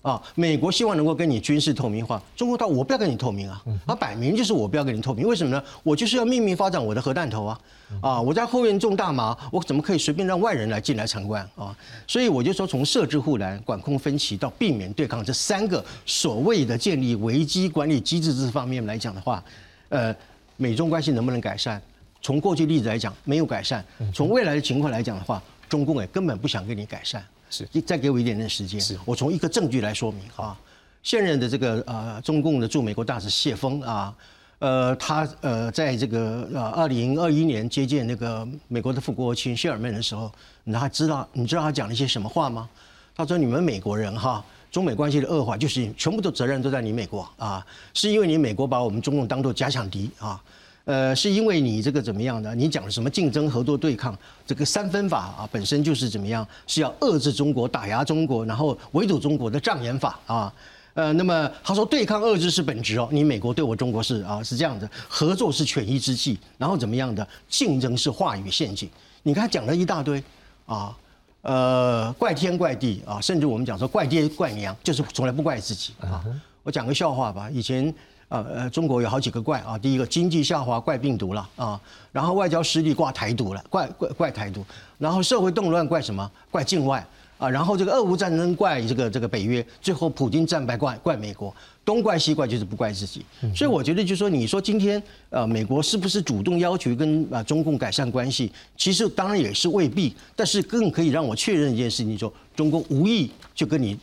啊，美国希望能够跟你军事透明化，中国到我不要跟你透明啊，他摆明就是我不要跟你透明，为什么呢？我就是要秘密发展我的核弹头啊，啊，我在后院种大麻，我怎么可以随便让外人来进来参观啊？所以我就说，从设置护栏、管控分歧到避免对抗这三个所谓的建立危机管理机制这方面来讲的话，呃，美中关系能不能改善？从过去例子来讲，没有改善；从未来的情况来讲的话，中共也根本不想跟你改善。是，再给我一点点时间。是，我从一个证据来说明啊。现任的这个呃中共的驻美国大使谢峰啊，呃，他呃在这个呃二零二一年接见那个美国的副国务卿谢尔曼的时候，你还知道你知道他讲了一些什么话吗？他说：“你们美国人哈，中美关系的恶化就是全部的责任都在你美国啊，是因为你美国把我们中共当做假想敌啊。”呃，是因为你这个怎么样呢？你讲的什么竞争、合作、对抗？这个三分法啊，本身就是怎么样？是要遏制中国、打压中国，然后围堵中国的障眼法啊。呃，那么他说对抗、遏制是本质哦。你美国对我中国是啊，是这样的，合作是权宜之计，然后怎么样的？竞争是话语陷阱。你看他讲了一大堆啊，呃，怪天怪地啊，甚至我们讲说怪爹怪娘，就是从来不怪自己啊。我讲个笑话吧，以前。呃呃，中国有好几个怪啊，第一个经济下滑怪病毒了啊，然后外交失利挂台独了，怪怪怪台独，然后社会动乱怪什么？怪境外啊，然后这个俄乌战争怪这个这个北约，最后普京战败怪怪美国，东怪西怪就是不怪自己。所以我觉得就是说，你说今天呃美国是不是主动要求跟啊中共改善关系？其实当然也是未必，但是更可以让我确认一件事情，说中国无意就跟你。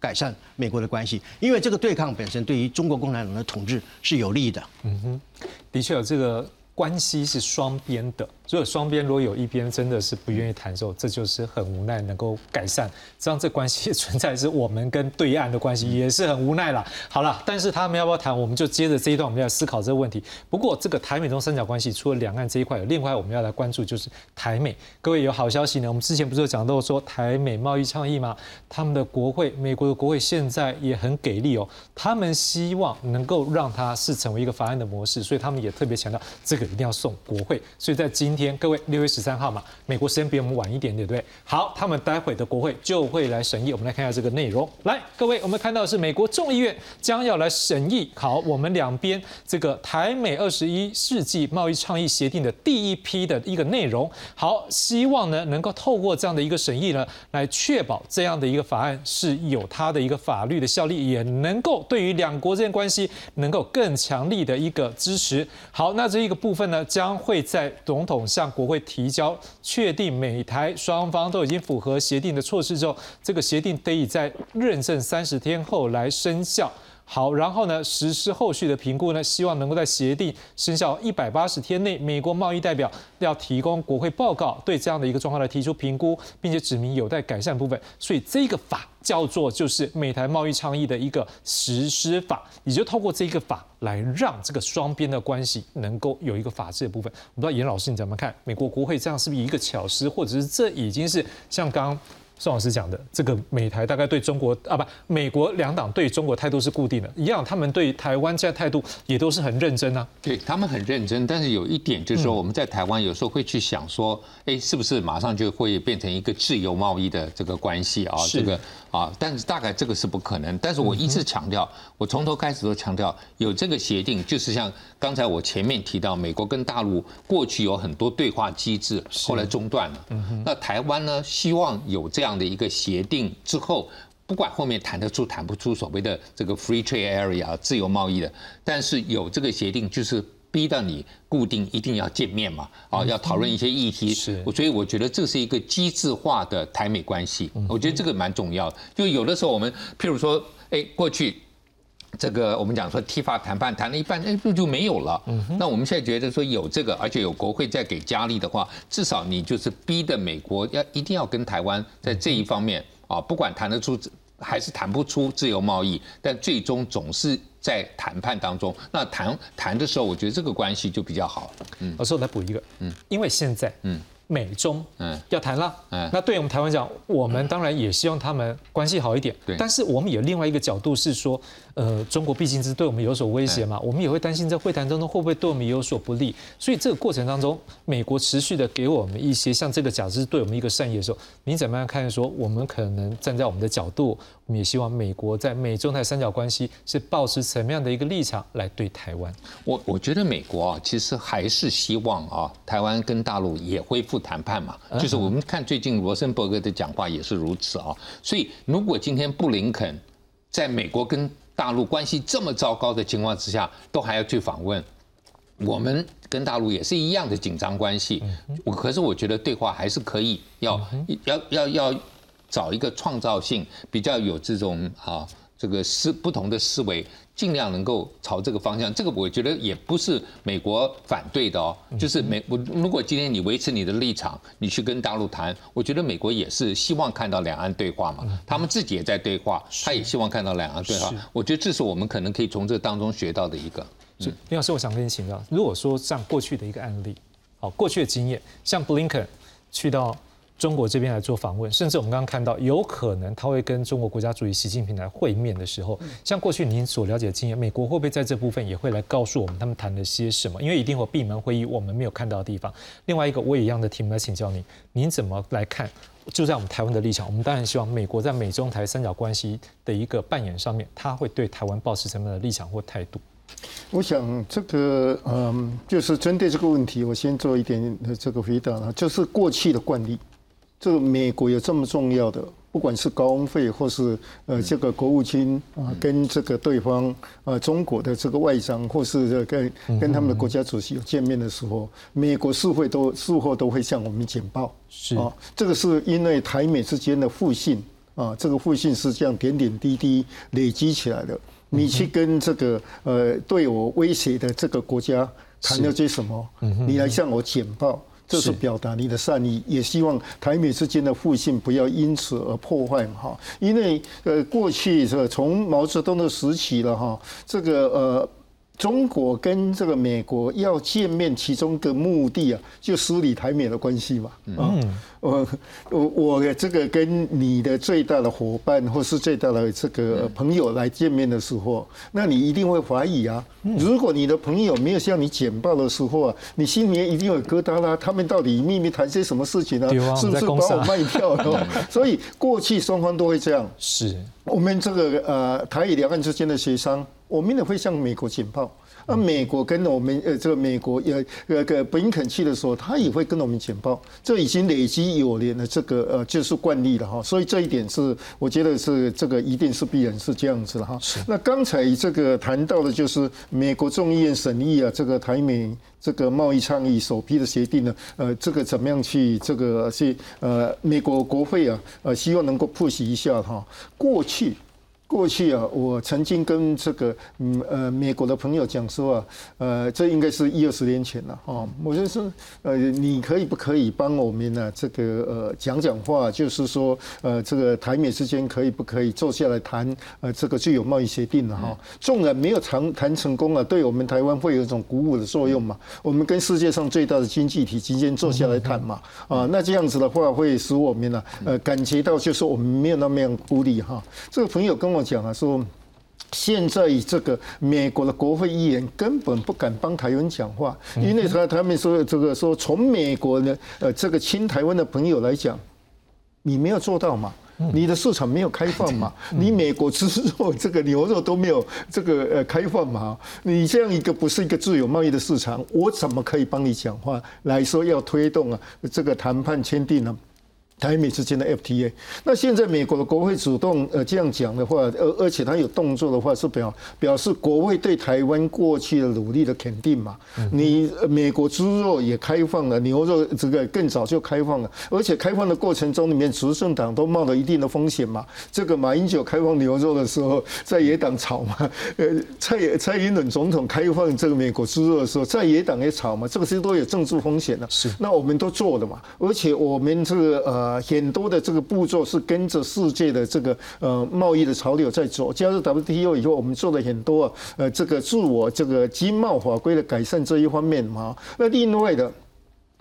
改善美国的关系，因为这个对抗本身对于中国共产党的统治是有利的。嗯哼，的确这个关系是双边的。如果双边如果有一边真的是不愿意谈的时候，这就是很无奈能够改善，这样这关系存在是我们跟对岸的关系 也是很无奈了。好了，但是他们要不要谈，我们就接着这一段我们要思考这个问题。不过这个台美中三角关系除了两岸这一块，有另外我们要来关注就是台美。各位有好消息呢，我们之前不是有讲到说台美贸易倡议吗？他们的国会，美国的国会现在也很给力哦，他们希望能够让它是成为一个法案的模式，所以他们也特别强调这个一定要送国会。所以在今，天各位六月十三号嘛，美国时间比我们晚一点，对不对？好，他们待会的国会就会来审议。我们来看一下这个内容。来，各位，我们看到是美国众议院将要来审议好我们两边这个台美二十一世纪贸易倡议协定的第一批的一个内容。好，希望呢能够透过这样的一个审议呢，来确保这样的一个法案是有它的一个法律的效力，也能够对于两国之间关系能够更强力的一个支持。好，那这一个部分呢，将会在总统向国会提交，确定美台双方都已经符合协定的措施之后，这个协定得以在认证三十天后来生效。好，然后呢，实施后续的评估呢，希望能够在协定生效一百八十天内，美国贸易代表要提供国会报告，对这样的一个状况来提出评估，并且指明有待改善部分。所以这个法叫做就是美台贸易倡议的一个实施法，也就透过这一个法来让这个双边的关系能够有一个法治的部分。我不知道严老师你怎么看？美国国会这样是不是一个巧思，或者是这已经是像刚？宋老师讲的这个美台大概对中国啊不，美国两党对中国态度是固定的，一样，他们对台湾这态度也都是很认真啊。对他们很认真，但是有一点就是说，我们在台湾有时候会去想说，哎，是不是马上就会变成一个自由贸易的这个关系啊？这个啊，但是大概这个是不可能。但是我一直强调，我从头开始都强调，有这个协定，就是像刚才我前面提到，美国跟大陆过去有很多对话机制，后来中断了。那台湾呢，希望有这样。这样的一个协定之后，不管后面谈得出谈不出所谓的这个 free trade area 自由贸易的，但是有这个协定，就是逼到你固定一定要见面嘛，啊，要讨论一些议题。是，所以我觉得这是一个机制化的台美关系，我觉得这个蛮重要的。就有的时候我们譬如说，哎，过去。这个我们讲说 T 法谈判谈了一半，哎，不就没有了？那我们现在觉得说有这个，而且有国会在给加力的话，至少你就是逼的美国要一定要跟台湾在这一方面啊，不管谈得出还是谈不出自由贸易，但最终总是在谈判当中。那谈谈的时候，我觉得这个关系就比较好。嗯，我来补一个，嗯，因为现在，嗯。美中嗯要谈了嗯，那对我们台湾讲，我们当然也希望他们关系好一点。对，但是我们有另外一个角度是说，呃，中国毕竟是对我们有所威胁嘛，我们也会担心在会谈当中会不会对我们有所不利。所以这个过程当中，美国持续的给我们一些像这个假设对我们一个善意的时候，你怎么样看？说我们可能站在我们的角度，我们也希望美国在美中台三角关系是保持什么样的一个立场来对台湾？我我觉得美国啊，其实还是希望啊，台湾跟大陆也恢复。谈判嘛，就是我们看最近罗森伯格的讲话也是如此啊。所以如果今天布林肯在美国跟大陆关系这么糟糕的情况之下，都还要去访问，我们跟大陆也是一样的紧张关系。我可是我觉得对话还是可以，要要要要找一个创造性比较有这种啊这个思不同的思维。尽量能够朝这个方向，这个我觉得也不是美国反对的哦。就是美，我如果今天你维持你的立场，你去跟大陆谈，我觉得美国也是希望看到两岸对话嘛。他们自己也在对话，他也希望看到两岸对话。我觉得这是我们可能可以从这当中学到的一个。是林老师，我想跟你请教，如果说像过去的一个案例，好，过去的经验，像布林肯去到。中国这边来做访问，甚至我们刚刚看到，有可能他会跟中国国家主席习近平来会面的时候，像过去您所了解的经验，美国会不会在这部分也会来告诉我们他们谈了些什么？因为一定会闭门会议，我们没有看到的地方。另外一个，我也一样的题目来请教您，您怎么来看？就在我们台湾的立场，我们当然希望美国在美中台三角关系的一个扮演上面，他会对台湾保持什么样的立场或态度？我想这个嗯，就是针对这个问题，我先做一点这个回答了，就是过去的惯例，这个美国有这么重要的。不管是高峰会或是呃这个国务卿啊，跟这个对方呃中国的这个外长，或是这跟跟他们的国家主席有见面的时候，美国事会都事后都会向我们简报。是啊，这个是因为台美之间的互信啊，这个互信是这样点点滴滴累积起来的。你去跟这个呃对我威胁的这个国家谈了些什么？你来向我简报。这是表达你的善意，也希望台美之间的互信不要因此而破坏哈。因为呃，过去是从毛泽东的时期了哈，这个呃。中国跟这个美国要见面，其中的目的啊，就梳理台美的关系嘛。嗯，我我我这个跟你的最大的伙伴或是最大的这个朋友来见面的时候，那你一定会怀疑啊。如果你的朋友没有向你简报的时候啊，你心里面一定有疙瘩啦。他们到底秘密谈些什么事情呢？是不是把我卖掉了？所以过去双方都会这样。是我们这个呃台以两岸之间的协商。我们也会向美国警报，那美国跟我们呃这个美国呃呃个布林肯去的时候，他也会跟我们警报，这已经累积有年的这个呃就是惯例了哈，所以这一点是我觉得是这个一定是必然是这样子的哈。那刚才这个谈到的就是美国众议院审议啊，这个台美这个贸易倡议首批的协定呢，呃，这个怎么样去这个去呃美国国会啊呃希望能够 push 一下哈，过去。过去啊，我曾经跟这个嗯呃美国的朋友讲说啊，呃，这应该是一二十年前了哦。我就说，呃，你可以不可以帮我们呢？这个呃讲讲话，就是说，呃，这个台美之间可以不可以坐下来谈？呃，这个具有贸易协定的哈。纵然没有谈谈成功啊，对我们台湾会有一种鼓舞的作用嘛。我们跟世界上最大的经济体之间坐下来谈嘛。啊，那这样子的话，会使我们呢，呃，感觉到就是我们没有那么样孤立哈。这个朋友跟我。讲啊，说现在这个美国的国会议员根本不敢帮台湾讲话，因为他他们说这个说从美国的呃这个亲台湾的朋友来讲，你没有做到嘛，你的市场没有开放嘛，你美国猪肉这个牛肉都没有这个呃开放嘛，你这样一个不是一个自由贸易的市场，我怎么可以帮你讲话来说要推动啊这个谈判签订呢？台美之间的 FTA，那现在美国的国会主动呃这样讲的话，而而且他有动作的话，是表表示国会对台湾过去的努力的肯定嘛。你美国猪肉也开放了，牛肉这个更早就开放了，而且开放的过程中里面执政党都冒了一定的风险嘛。这个马英九开放牛肉的时候，在野党吵嘛，呃蔡蔡英文总统开放这个美国猪肉的时候，在野党也吵嘛，这个其实都有政治风险的。是，那我们都做了嘛，而且我们这个呃。啊，很多的这个步骤是跟着世界的这个呃贸易的潮流在走。加入 WTO 以后，我们做了很多呃这个自我这个经贸法规的改善这一方面嘛。那另外的，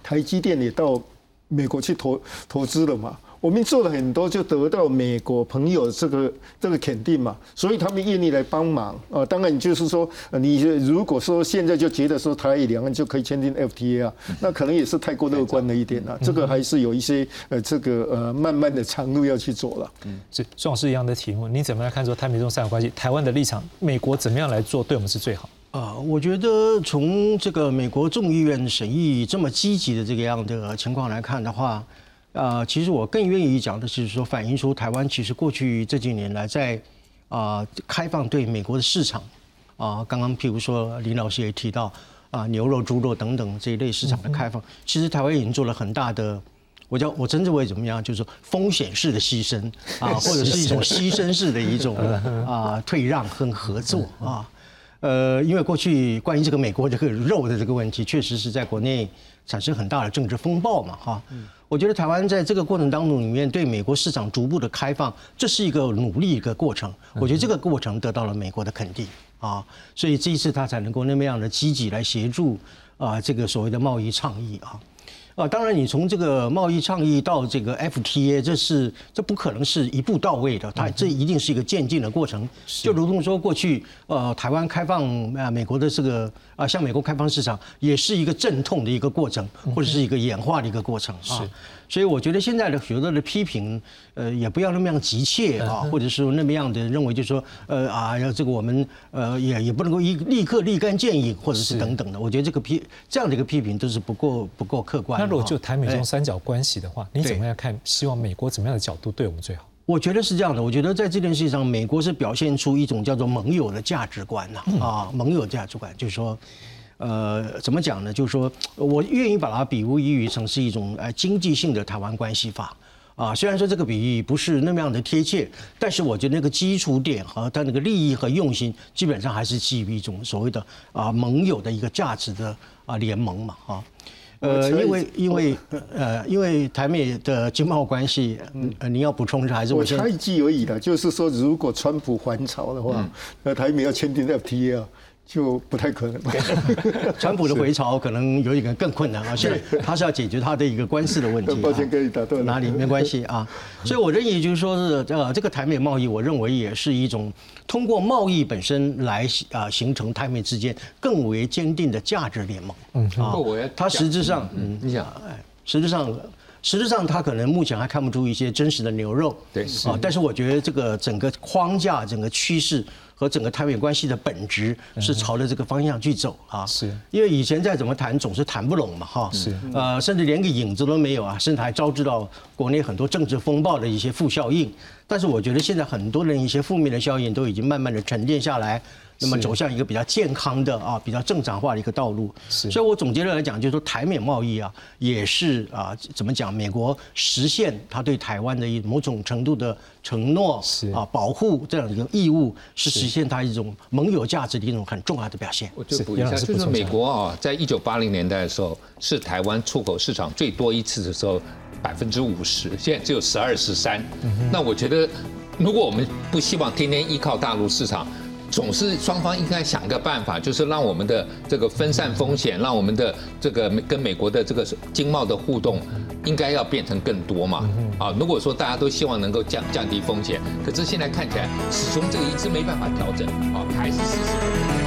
台积电也到美国去投投资了嘛。我们做了很多，就得到美国朋友这个这个肯定嘛，所以他们愿意来帮忙啊。当然，就是说，你如果说现在就觉得说台两岸就可以签订 FTA 啊，那可能也是太过乐观了一点了。这个还是有一些呃，这个呃，慢慢的长路要去走了。嗯，是壮士一样的题目，你怎么来看说台美中三角关系？台湾的立场，美国怎么样来做，对我们是最好？啊，我觉得从这个美国众议院审议这么积极的这个样的情况来看的话。啊，其实我更愿意讲的是说，反映出台湾其实过去这几年来在啊开放对美国的市场啊，刚刚譬如说林老师也提到啊牛肉、猪肉等等这一类市场的开放，其实台湾已经做了很大的，我叫我称之为怎么样，就是说风险式的牺牲啊，或者是一种牺牲式的一种 啊退让和合作啊。呃，因为过去关于这个美国这个肉的这个问题，确实是在国内产生很大的政治风暴嘛，哈。我觉得台湾在这个过程当中里面对美国市场逐步的开放，这是一个努力一个过程。我觉得这个过程得到了美国的肯定啊，所以这一次他才能够那么样的积极来协助啊这个所谓的贸易倡议啊。啊，当然，你从这个贸易倡议到这个 FTA，这是这不可能是一步到位的，它这一定是一个渐进的过程。就如同说，过去呃，台湾开放啊，美国的这个啊，向美国开放市场，也是一个阵痛的一个过程，或者是一个演化的一个过程啊。所以我觉得现在的许多的批评，呃，也不要那么样急切啊，或者是那么样的认为，就是说，呃啊，要这个我们呃也也不能够一立刻立竿见影，或者是等等的。我觉得这个批这样的一个批评都是不够不够客观。那如果就台美中三角关系的话，你怎么样看？希望美国怎么样的角度对我们最好？我觉得是这样的，我觉得在这件事情上，美国是表现出一种叫做盟友的价值观呐，啊，盟友价值观，就是说。呃，怎么讲呢？就是说我愿意把它比喻成是一种呃经济性的台湾关系法啊。虽然说这个比喻不是那么样的贴切，但是我觉得那个基础点和它那个利益和用心，基本上还是基于一种所谓的啊盟友的一个价值的啊联盟嘛啊。呃，因为因为 呃，因为台美的经贸关系，呃，您要补充还是我插一句而已的，就是说如果川普还朝的话，那台美要签订 FTA 啊。就不太可能。川普的回潮可能有一个更困难啊，现在他是要解决他的一个官司的问题。抱歉，跟你打断。哪里没关系啊？所以我认为就是说是呃，这个台美贸易，我认为也是一种通过贸易本身来啊形成台美之间更为坚定的价值联盟。嗯啊，它实质上，嗯，你想，哎，实质上，实质上他可能目前还看不出一些真实的牛肉。对啊，但是我觉得这个整个框架、整个趋势。和整个台美关系的本质是朝着这个方向去走啊，是因为以前再怎么谈总是谈不拢嘛哈，是呃甚至连个影子都没有啊，甚至还招致到国内很多政治风暴的一些负效应。但是我觉得现在很多人一些负面的效应都已经慢慢的沉淀下来。那么走向一个比较健康的啊，比较正常化的一个道路。是，所以我总结的来讲，就是说台美贸易啊，也是啊，怎么讲？美国实现他对台湾的一某种程度的承诺，是啊，保护这样一个义务，是实现他一种盟友价值的一种很重要的表现。我就补一下，就是美国啊，在一九八零年代的时候，是台湾出口市场最多一次的时候，百分之五十，现在只有十二十三。那我觉得，如果我们不希望天天依靠大陆市场，总是双方应该想一个办法，就是让我们的这个分散风险，让我们的这个跟美国的这个经贸的互动，应该要变成更多嘛。啊，如果说大家都希望能够降降低风险，可是现在看起来始终这个一直没办法调整，啊，还是事实。